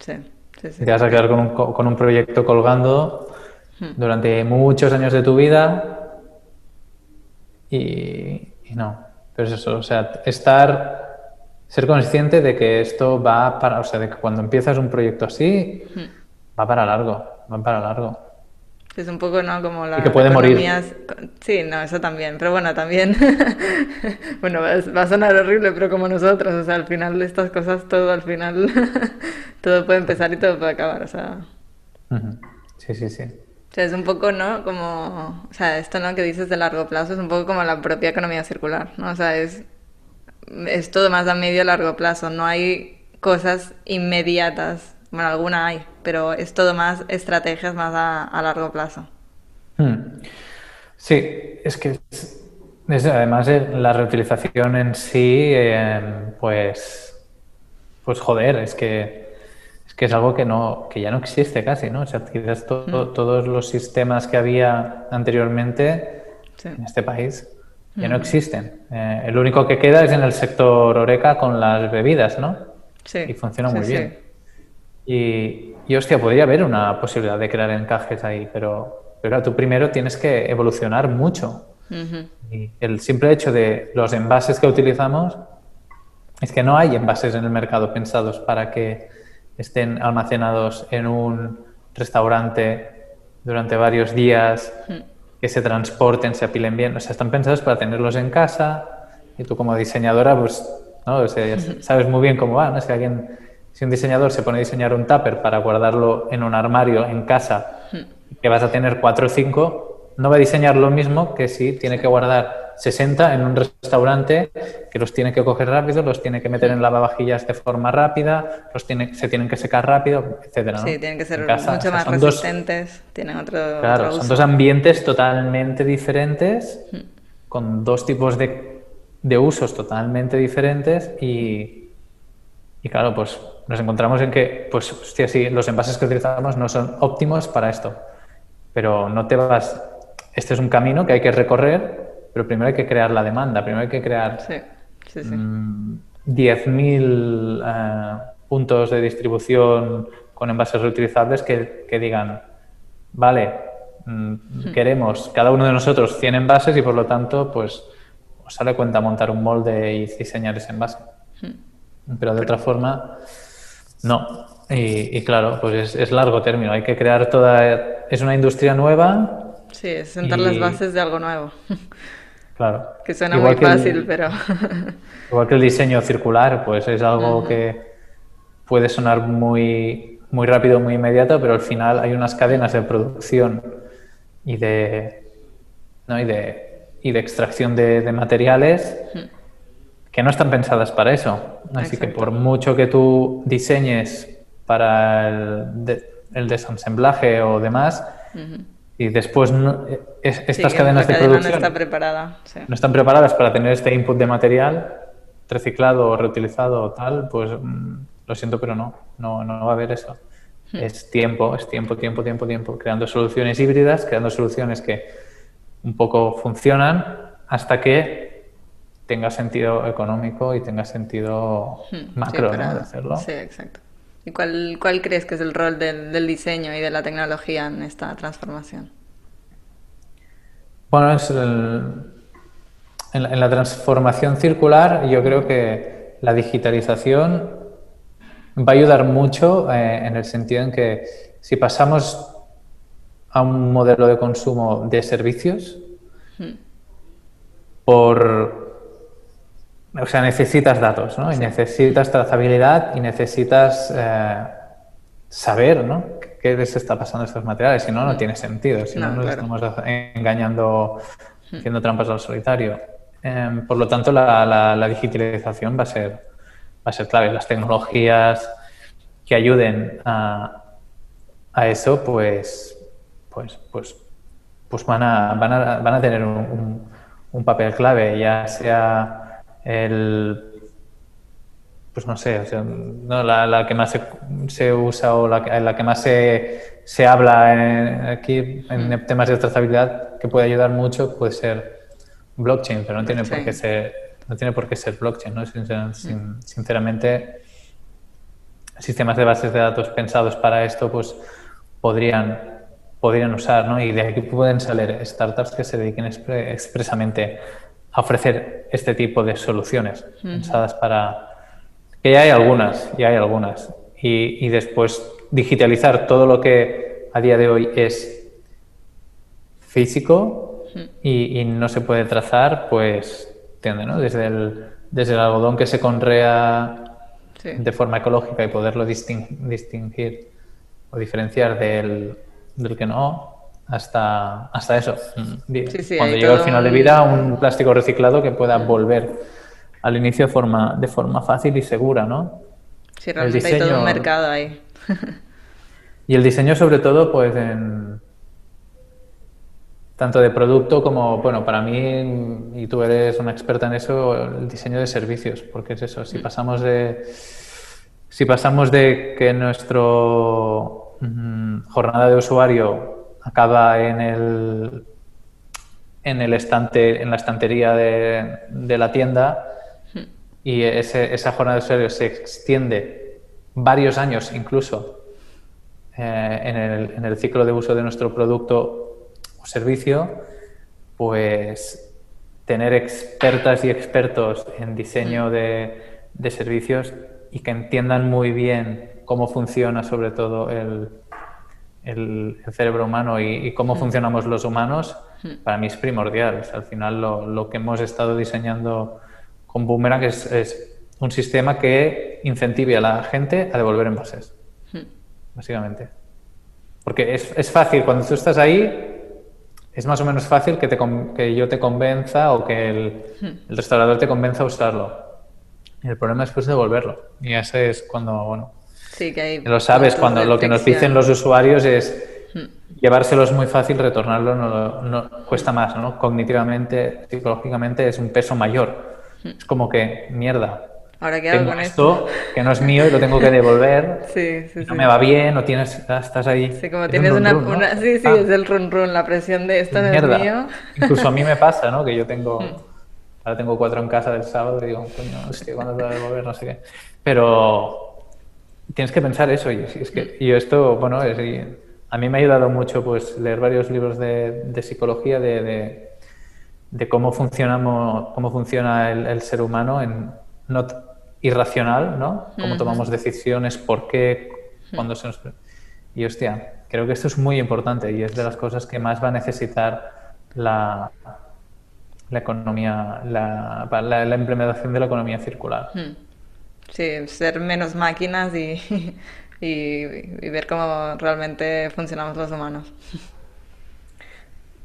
Sí. Te vas a quedar con un, con un proyecto colgando hmm. durante muchos años de tu vida y, no. Pero es eso, o sea, estar, ser consciente de que esto va para, o sea, de que cuando empiezas un proyecto así, hmm. va para largo, va para largo. Es un poco, ¿no? Como la... Y que puede morir. Sí, no, eso también. Pero bueno, también... bueno, va a sonar horrible, pero como nosotros, o sea, al final de estas cosas, todo al final... todo puede empezar y todo puede acabar, o sea... Sí, sí, sí. O sea, es un poco, ¿no? Como... O sea, esto, ¿no? Que dices de largo plazo es un poco como la propia economía circular, ¿no? O sea, es... Es todo más a medio largo plazo. No hay cosas inmediatas bueno, alguna hay, pero es todo más estrategias más a, largo plazo. Hmm. Sí, es que además la reutilización en sí, em, pues, pues joder, es que es que es algo que no, que ya no existe casi, ¿no? O sea, quizás hmm. todos los sistemas que había anteriormente en este país ya no hmm. existen. Eh, el único que queda es en el sector Oreca con las bebidas, ¿no? Sí. Y funciona muy bien. Y, hostia, podría haber una posibilidad de crear encajes ahí, pero, pero tú primero tienes que evolucionar mucho. Y el simple hecho de los envases que utilizamos es que no hay envases en el mercado pensados para que estén almacenados en un restaurante durante varios días que se transporten, se apilen bien. O sea, están pensados para tenerlos en casa y tú como diseñadora, pues, ¿no? sabes muy bien cómo va, ¿no? Si alguien, si un diseñador se pone a diseñar un tupper para guardarlo en un armario en casa, que vas a tener cuatro o cinco, no va a diseñar lo mismo que si tiene que guardar 60 en un restaurante que los tiene que coger rápido, los tiene que meter en lavavajillas de forma rápida, los tiene, se tienen que secar rápido, etcétera. Sí, tienen que ser mucho más resistentes, tienen otro, claro, son dos ambientes totalmente diferentes, hmm. con dos tipos de, de, usos totalmente diferentes y, y claro, pues nos encontramos en que, pues, hostia, sí, los envases que utilizamos no son óptimos para esto, pero no te vas... Este es un camino que hay que recorrer pero primero hay que crear la demanda, primero hay que crear 10.000 mm, eh, puntos de distribución con envases reutilizables que, digan, vale, mm, queremos cada uno de nosotros 100 envases y por lo tanto, pues os sale cuenta montar un molde y diseñar ese envase. Pero de otra forma, no. Y, claro, pues es, largo término. Hay que crear toda. Es una industria nueva. Sí, es sentar las bases de algo nuevo. Claro. Que suena muy fácil, pero... igual que el diseño circular, pues es algo que puede sonar muy, muy rápido, muy inmediato, pero al final hay unas cadenas de producción y de, ¿no? y de, y de extracción de, materiales que no están pensadas para eso. Así que por mucho que tú diseñes para el, el desensamblaje o demás, y después eh, estas cadenas de producción no, está preparada, no están preparadas para tener este input de material reciclado o reutilizado o tal, pues mm, lo siento, pero no, no, no va a haber eso. Hmm. Es tiempo, es tiempo, tiempo, tiempo, tiempo, creando soluciones híbridas, creando soluciones que un poco funcionan hasta que tenga sentido económico y tenga sentido hmm, macro de hacerlo. Sí, exacto. ¿Y cuál, cuál crees que es el rol del, diseño y de la tecnología en esta transformación? Bueno, es en, la, transformación circular yo creo que la digitalización va a ayudar mucho eh, en el sentido en que si pasamos a un modelo de consumo de servicios, hmm. por o sea, necesitas datos, ¿no? Y necesitas trazabilidad y necesitas eh, saber, ¿no? ¿Qué les está pasando a estos materiales? Si no, no tiene sentido. Si no, nos estamos engañando, haciendo trampas al solitario. Em, por lo tanto, la, digitalización va a ser, va a ser clave. Las tecnologías que ayuden a, a eso, pues, pues, pues, pues van a, van a, van a tener un, un papel clave, ya sea el pues no sé, no, la, que más se, usa o la, la que más se, se habla aquí en temas de trazabilidad que puede ayudar mucho puede ser blockchain, pero no tiene por qué ser no tiene por qué ser blockchain, ¿no? sinceramente sistemas de bases de datos pensados para esto pues podrían podrían usar, ¿no? Y de aquí pueden salir startups que se dediquen expresamente ofrecer este tipo de soluciones pensadas para... que ya hay algunas, ya hay algunas. Y, después digitalizar todo lo que a día de hoy es físico y, no se puede trazar, pues, ¿entiende, no? Desde el, desde el algodón que se conrea de forma ecológica y poderlo distinguir o diferenciar del, del que no, hasta, hasta eso. Mm. Cuando llega al final de vida, un plástico reciclado que pueda volver al inicio de forma, de forma fácil y segura, ¿no? Sí, realmente hay todo un mercado ahí. y el diseño sobre todo, pues en tanto de producto como, bueno, para mí, y tú eres una experta en eso, el diseño de servicios, porque es eso, si mm. pasamos de, si pasamos de que nuestro mm, jornada de usuario acaba en el, en el estante, en la estantería de, la tienda y esa jornada de usuario se extiende varios años incluso eh, en, el, en, el, ciclo de uso de nuestro producto o servicio, pues tener expertas y expertos en diseño de, de servicios y que entiendan muy bien cómo funciona sobre todo el, el, cerebro humano y, cómo funcionamos los humanos, mm. para mí es primordial. al final lo, que hemos estado diseñando con Boomerang es, un sistema que incentive a la gente a devolver envases, mm. básicamente. Porque es, fácil, cuando tú estás ahí, es más o menos fácil que, te, que yo te convenza o que el, el restaurador te convenza a usarlo. Y el problema es pues devolverlo. Y ese es cuando, bueno, Sí, que hay lo sabes, cuando lo que nos dicen los usuarios es hmm. llevárselo es muy fácil, retornarlo no, cuesta más, ¿no? Cognitivamente, psicológicamente es un peso mayor. Hmm. Es como que, mierda, Ahora que tengo esto, que no es mío y lo tengo que devolver. Sí, sí, no me va bien, no tienes, estás ahí. Sí, como tienes una, Sí, sí, ah. es el run run, la presión de esto no es mío. Incluso a mí me pasa, ¿no? Que yo tengo, hmm. ahora tengo cuatro en casa del sábado y digo, coño, es que cuando te voy a devolver, no sé qué. Pero tienes que pensar eso. Y, es que, y esto, bueno, a mí me ha ayudado mucho pues, leer varios libros de, psicología de, de, cómo, funcionamos, cómo funciona el, ser humano en no irracional, ¿no? Cómo tomamos decisiones, por qué, cuándo se nos... Y hostia, creo que esto es muy importante y es de las cosas que más va a necesitar la, la economía, la, la, implementación de la economía circular. Sí, ser menos máquinas y, y, ver cómo realmente funcionamos los humanos.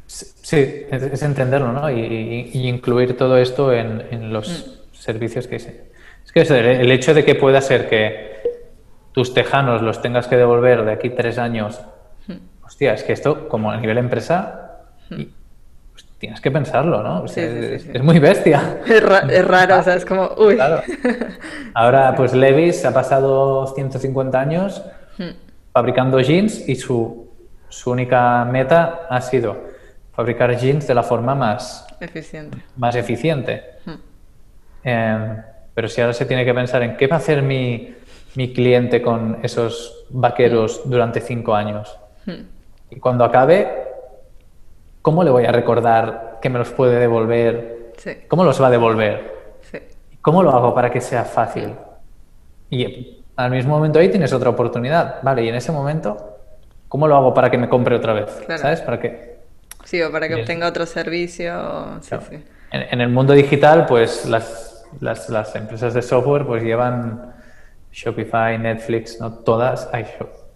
Sí, es, entenderlo, ¿no? Y, incluir todo esto en, los mm. servicios que hice. Es que el hecho de que pueda ser que tus tejanos los tengas que devolver de aquí tres años, mm. hostia, es que esto, como a nivel empresa, mm tienes que pensarlo, ¿no? es, muy bestia. Es, raro, o sea, es como, uy. Ahora, pues Levis ha pasado 150 años hmm. fabricando jeans y su, su única meta ha sido fabricar jeans de la forma más eficiente. Más eficiente. Hmm. Em, pero si ahora se tiene que pensar en qué va a hacer mi, mi cliente con esos vaqueros durante cinco años. Hmm. Y cuando acabe, ¿cómo le voy a recordar que me los puede devolver? ¿Cómo los va a devolver? ¿Cómo lo hago para que sea fácil? Y al mismo momento ahí tienes otra oportunidad, ¿vale? Y en ese momento, ¿cómo lo hago para que me compre otra vez? ¿Sabes? Para que... Sí, o para que obtenga otro servicio. En, el mundo digital, pues las, las, empresas de software pues llevan Shopify, Netflix, no todas, hay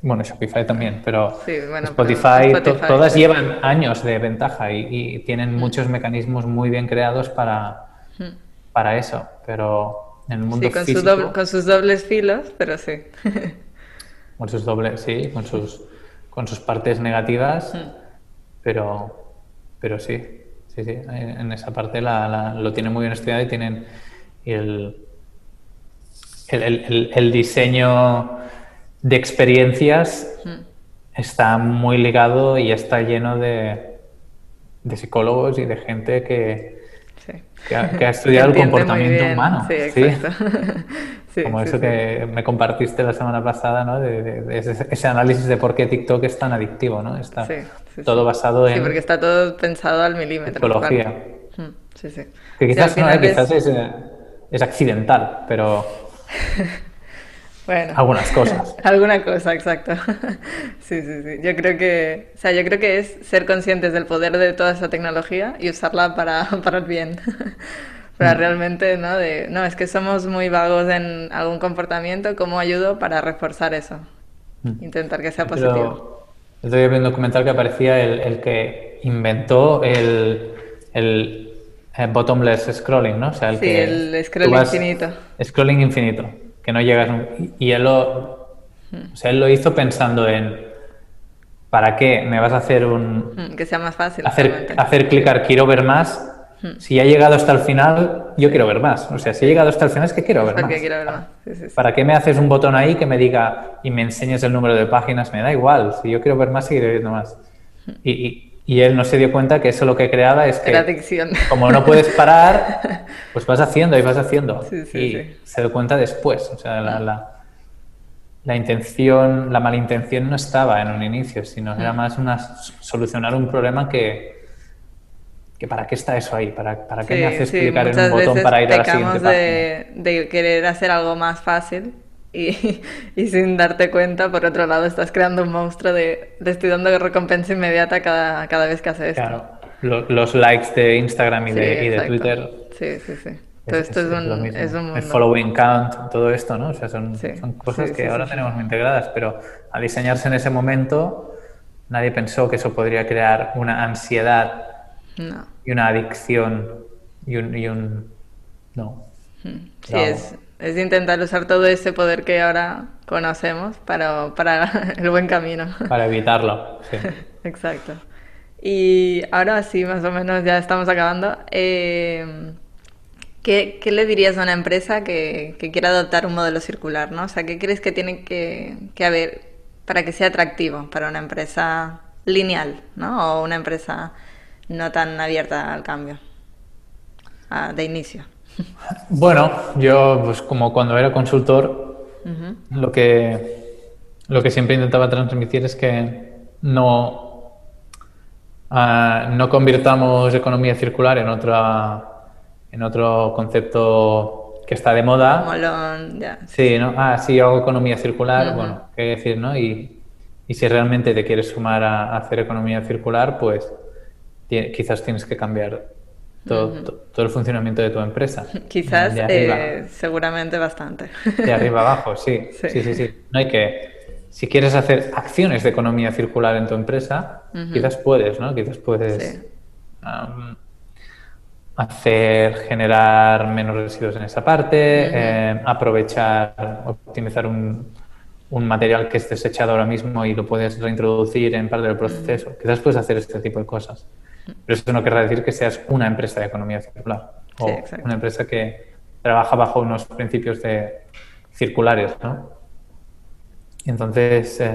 bueno, Shopify también, pero Spotify, todas llevan años de ventaja y, tienen mm. muchos mecanismos muy bien creados para, mm. para eso, pero en el mundo sí, con, físico, con sus dobles filos, pero sí. con sus dobles, sí, con sus, con sus partes negativas, mm. pero, pero sí, sí, sí, en esa parte lo tienen muy bien estudiado y tienen el, el, el diseño de experiencias está muy ligado y está lleno de, de psicólogos y de gente que, que, ha, estudiado el comportamiento humano. Sí, exacto. Como eso que me compartiste la semana pasada, ¿no? De, ese, análisis de por qué TikTok es tan adictivo, ¿no? Está todo basado en... Sí, porque está todo pensado al milímetro. Psicología. Sí, sí. Que quizás, no, quizás es, es accidental, pero... Bueno. Algunas cosas. Alguna cosa, exacto. sí, sí, sí. Yo creo que, o sea, yo creo que es ser conscientes del poder de toda esa tecnología y usarla para, para el bien. para mm. realmente, ¿no? De, no, es que somos muy vagos en algún comportamiento, ¿cómo ayudo para reforzar eso? Mm. Intentar que sea positivo. estoy viendo un documental que aparecía el, el que inventó el, el, bottomless scrolling, ¿no? O sea, el sí, el scrolling infinito. Scrolling infinito que no llegas. Y él lo, o sea, él lo hizo pensando en ¿para qué me vas a hacer un. Hmm, que sea más fácil. Hacer, hacer clicar, quiero ver más. Hmm. Si ha llegado hasta el final, yo quiero ver más. O sea, si he llegado hasta el final es que quiero ver más. Quiero ver más. ¿Para qué me haces un botón ahí que me diga y me enseñes el número de páginas? Me da igual. Si yo quiero ver más, seguiré viendo más. Hmm. Y, y, él no se dio cuenta que eso lo que creaba es que. adicción. Como no puedes parar, pues vas haciendo y vas haciendo. y se dio cuenta después. O sea, la la intención, la malintención no estaba en un inicio, sino era mm. más una, solucionar un problema que, que para qué está eso ahí, para, para qué me hace explicar en un botón para ir a la siguiente de, de querer hacer algo más fácil y, y, sin darte cuenta, por otro lado, estás creando un monstruo de, de estoy dando recompensa inmediata cada, cada vez que haces esto. Claro, los likes de Instagram y, de, y de, Twitter. Sí, sí, sí. Todo esto es, un, es, un, El following count, todo esto, ¿no? O sea, son, son cosas que ahora tenemos muy integradas, pero al diseñarse en ese momento, nadie pensó que eso podría crear una ansiedad y una adicción y un... Y un no. Hmm. Sí, es, es, intentar usar todo ese poder que ahora conocemos para, para el buen camino. Para evitarlo, sí. Exacto. Y ahora sí, más o menos ya estamos acabando. Eh, ¿qué, ¿qué, le dirías a una empresa que, que, quiera adoptar un modelo circular? ¿no? O sea, ¿qué crees que tiene que, que haber para que sea atractivo para una empresa lineal ¿no? o una empresa no tan abierta al cambio ah, de inicio? Bueno, yo pues como cuando era consultor, lo, que, lo que siempre intentaba transmitir es que no, uh, no convirtamos economía circular en, otra, en otro concepto que está de moda. Molón, ya. Sí, ¿no? Ah, sí, hago economía circular, bueno, qué decir, ¿no? Y, y, si realmente te quieres sumar a, hacer economía circular, pues quizás tienes que cambiar todo, todo, el funcionamiento de tu empresa. Quizás, eh, seguramente bastante. De arriba abajo, sí. Sí, sí, sí. No hay que, si quieres hacer acciones de economía circular en tu empresa, quizás puedes, ¿no? Quizás puedes hacer, generar menos residuos en esa parte, eh, aprovechar, optimizar un, un, material que es desechado ahora mismo y lo puedes reintroducir en parte del proceso. Quizás puedes hacer este tipo de cosas. Pero eso no querrá decir que seas una empresa de economía circular o una empresa que trabaja bajo unos principios de circulares, ¿no? Entonces, eh,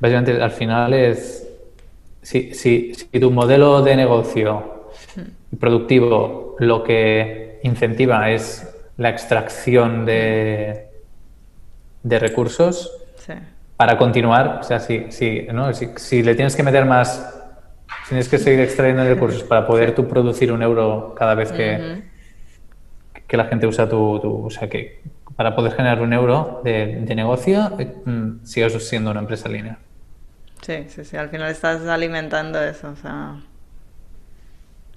básicamente al final es, si, si, si, tu modelo de negocio hmm. productivo lo que incentiva es la extracción de, de recursos, para continuar, o sea, si, si, ¿no? si, si le tienes que meter más Tienes que seguir extrayendo recursos para poder tú producir un euro cada vez que, que la gente usa tu, O sea, que para poder generar un euro de, negocio, mm, sigas siendo una empresa línea. Sí, sí, sí. Al final estás alimentando eso, o sea.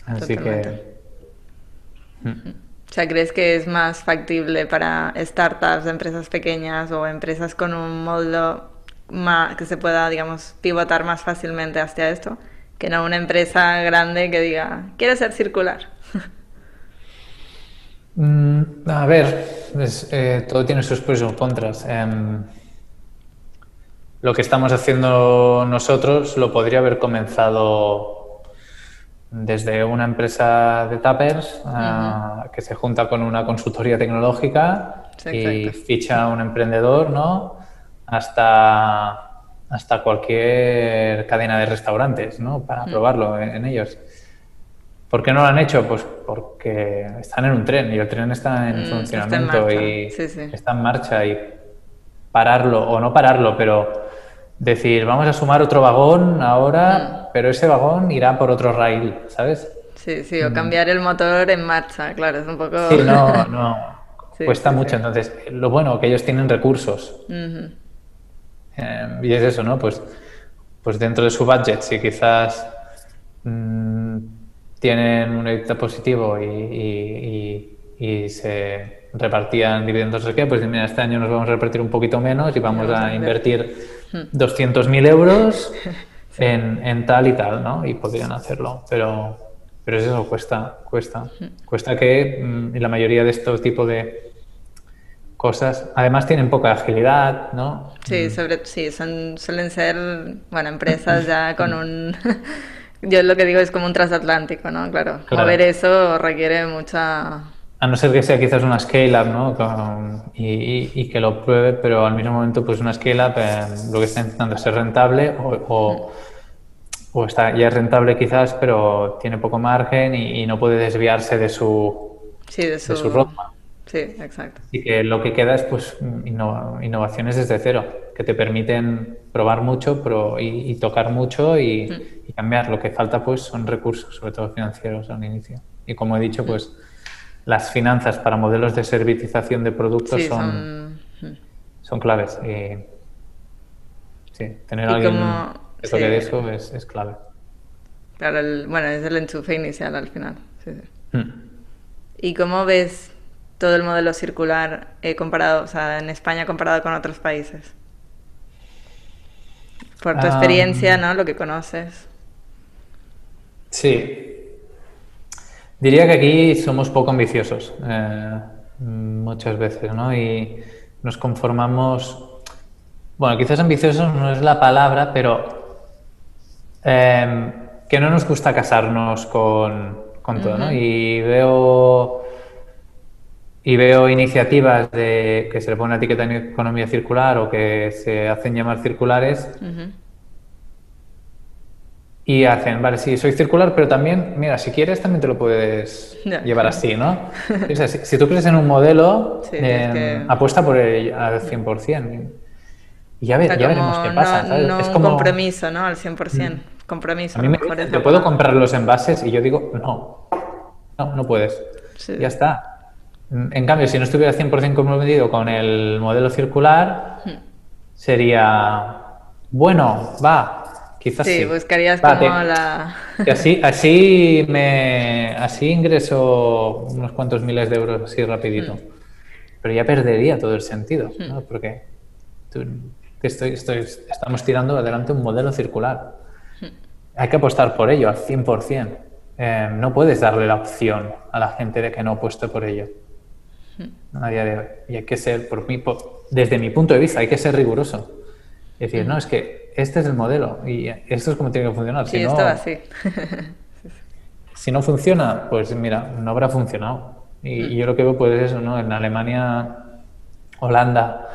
Así que. Mm. O sea, ¿crees que es más factible para startups, empresas pequeñas o empresas con un módulo más, que se pueda, digamos, pivotar más fácilmente hacia esto? Que no una empresa grande que diga, quiero ser circular. Mm, a ver, eh, todo tiene sus pros y sus contras. Em, lo que estamos haciendo nosotros lo podría haber comenzado desde una empresa de tappers ah, que se junta con una consultoría tecnológica y ficha a un emprendedor, ¿no? Hasta hasta cualquier cadena de restaurantes, ¿no? Para mm. probarlo en, ellos. ¿Por qué no lo han hecho? Pues porque están en un tren y el tren está en mm, funcionamiento y está en marcha y pararlo o no pararlo, pero decir, vamos a sumar otro vagón ahora, mm. pero ese vagón irá por otro rail, ¿sabes? Sí, sí, o cambiar el motor en marcha, claro, es un poco... Sí, no, no, cuesta mucho. Entonces, lo bueno, que ellos tienen recursos. Em, y es eso, ¿no? Pues, pues dentro de su budget, si quizás mm, tienen un EBITDA positivo y, se repartían dividendos, no sé qué, pues mira, este año nos vamos a repartir un poquito menos y vamos a invertir 200.000 euros en, en, tal y tal, ¿no? Y podrían hacerlo, pero, pero eso, cuesta, cuesta. Cuesta que mm, la mayoría de estos tipos de cosas. Además tienen poca agilidad, ¿no? Sí, mm. sobre, sí, son, suelen ser, bueno, empresas ya con un... Yo lo que digo es como un transatlántico, ¿no? Claro, claro. mover eso requiere mucha... A no ser que sea quizás una scale-up, ¿no? y, y, que lo pruebe, pero al mismo momento, pues una scale-up eh, lo que está intentando ser rentable o, o, está ya es rentable quizás, pero tiene poco margen y, no puede desviarse de su, sí, de su... De su roadmap. Sí, exacto. Y que lo que queda es pues innovaciones desde cero, que te permiten probar mucho y, tocar mucho mm. y, cambiar. Lo que falta pues son recursos, sobre todo financieros al inicio. Y como he dicho, mm. pues las finanzas para modelos de servitización de productos son, son claves. Y, sí, tener a alguien que toque de eso es, es clave. Claro, bueno, es el enchufe inicial al final. Sí. Mm. ¿Y cómo ves todo el modelo circular eh, comparado, o sea, en España comparado con otros países? Por tu experiencia, ¿no? Lo que conoces. Sí. Diría que aquí somos poco ambiciosos eh, muchas veces, ¿no? Y nos conformamos. Bueno, quizás ambiciosos no es la palabra, pero em, que no nos gusta casarnos con, todo, ¿no? Y veo y veo iniciativas de que se le pone una etiqueta en economía circular o que se hacen llamar circulares y hacen, vale, sí, soy circular, pero también, mira, si quieres también te lo puedes llevar así, ¿no? si, tú crees en un modelo, apuesta por él al 100%. Y ya, veremos qué pasa. No, es como... un compromiso, ¿no? Al 100%. Mm. Compromiso. A mí me te puedo comprar los envases y yo digo, no, no, no puedes. Ya está. En cambio, si no estuviera 100% comprometido con el modelo circular, hmm. sería, bueno, va, quizás sí. Sí, buscarías como la... así, así, me, así ingreso unos cuantos miles de euros así rapidito. Hmm. Pero ya perdería todo el sentido, ¿no? Hmm. Porque estoy, estoy, estamos tirando adelante un modelo circular. Hay que apostar por ello al 100%. Eh, no puedes darle la opción a la gente de que no apueste por ello a día de hoy. Y hay que ser, por mí, desde mi punto de vista, hay que ser riguroso. Es decir, no, es que este es el modelo y esto es como tiene que funcionar. Sí, si no, así. si no funciona, pues mira, no habrá funcionado. Y, yo lo que veo pues es eso, ¿no? En Alemania, Holanda,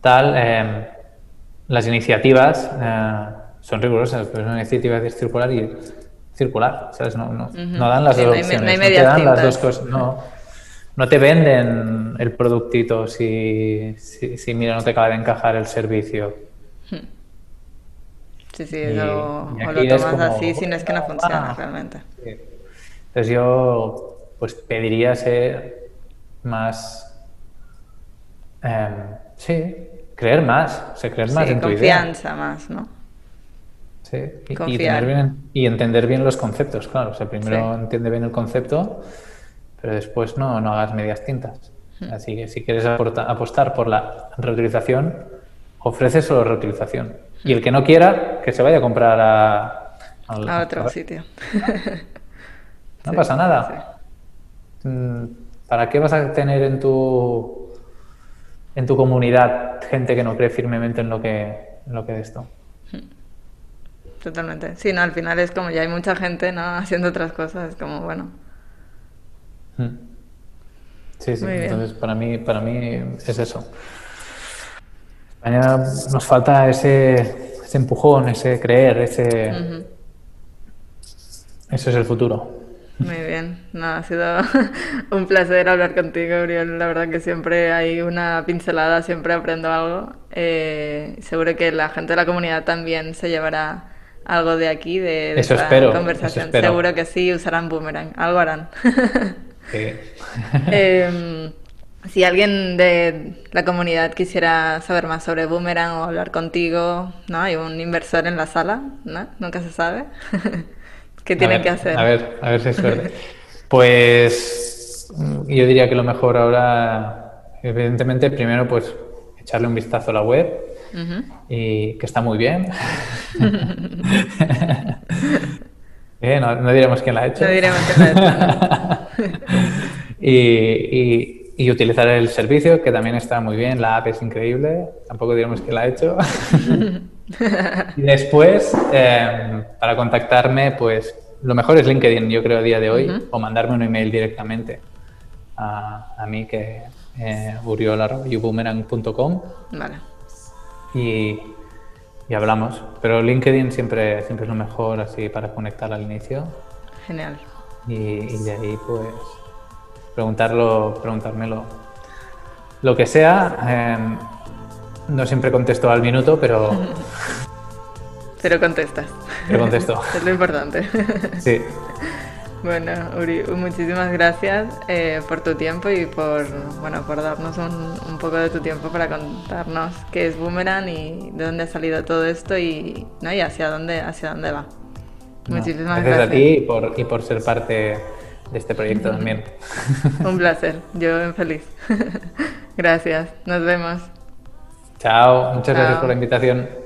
tal, em, las iniciativas eh, son rigurosas, pero son iniciativas circular y circular, ¿sabes? No, no, no dan las dos opciones, no, te dan las dos cosas, no no te venden el productito si, si, mira, no te acaba de encajar el servicio. Sí, sí, o lo tomas así si no es que no funciona realmente. Entonces yo pues pediría ser más, em, sí, creer más, o sea, creer más en tu idea. Confianza más, ¿no? Sí, y, bien, y, entender bien los conceptos, claro. O sea, primero entiende bien el concepto pero después no, no hagas medias tintas. Hmm. Así que si quieres apostar por la reutilización, ofrece solo reutilización. Y el que no quiera, que se vaya a comprar a, a otro sitio. no pasa nada. Mm, ¿Para qué vas a tener en tu, en tu comunidad gente que no cree firmemente en lo que, en lo que es esto? Hmm. Totalmente. Sí, no, al final es como ya hay mucha gente ¿no? haciendo otras cosas, es como, bueno, Mm. Sí, sí. Entonces, para mí, para mí es eso. España nos falta ese, ese empujón, ese creer, ese. Eso es el futuro. Muy bien, no, ha sido un placer hablar contigo, Gabriel. La verdad que siempre hay una pincelada, siempre aprendo algo. Eh, seguro que la gente de la comunidad también se llevará algo de aquí, de, esta conversación. Seguro que sí, usarán Boomerang, algo harán. Em, si alguien de la comunidad quisiera saber más sobre Boomerang o hablar contigo, ¿no? Hay un inversor en la sala, ¿no? Nunca se sabe. ¿Qué tienen que hacer? A ver, a ver si es suerte. pues yo diría que lo mejor ahora, evidentemente, primero pues echarle un vistazo a la web y que está muy bien. Eh, no, no, diremos quién la ha hecho. No diremos quién la ha hecho. y, y, utilizar el servicio, que también está muy bien. La app es increíble. Tampoco diremos quién la ha hecho. y después, em, para contactarme, pues lo mejor es LinkedIn, yo creo, a día de hoy, o mandarme un email directamente a, a mí, que eh, uriol.uboomerang.com. Vale. Y, y hablamos. Pero LinkedIn siempre, siempre es lo mejor así para conectar al inicio. Genial. Y, de ahí pues preguntarlo, preguntármelo. Lo que sea, em, no siempre contesto al minuto, pero... pero contestas. Pero contesto. es lo importante. sí. Bueno, Uri, muchísimas gracias eh, por tu tiempo y por, bueno, por darnos un, poco de tu tiempo para contarnos qué es Boomerang y de dónde ha salido todo esto y, ¿no? y hacia, dónde, hacia dónde va. muchísimas gracias. Gracias a ti y por, y por ser parte de este proyecto también. un placer, yo feliz. gracias, nos vemos. Chao, muchas gracias por la invitación.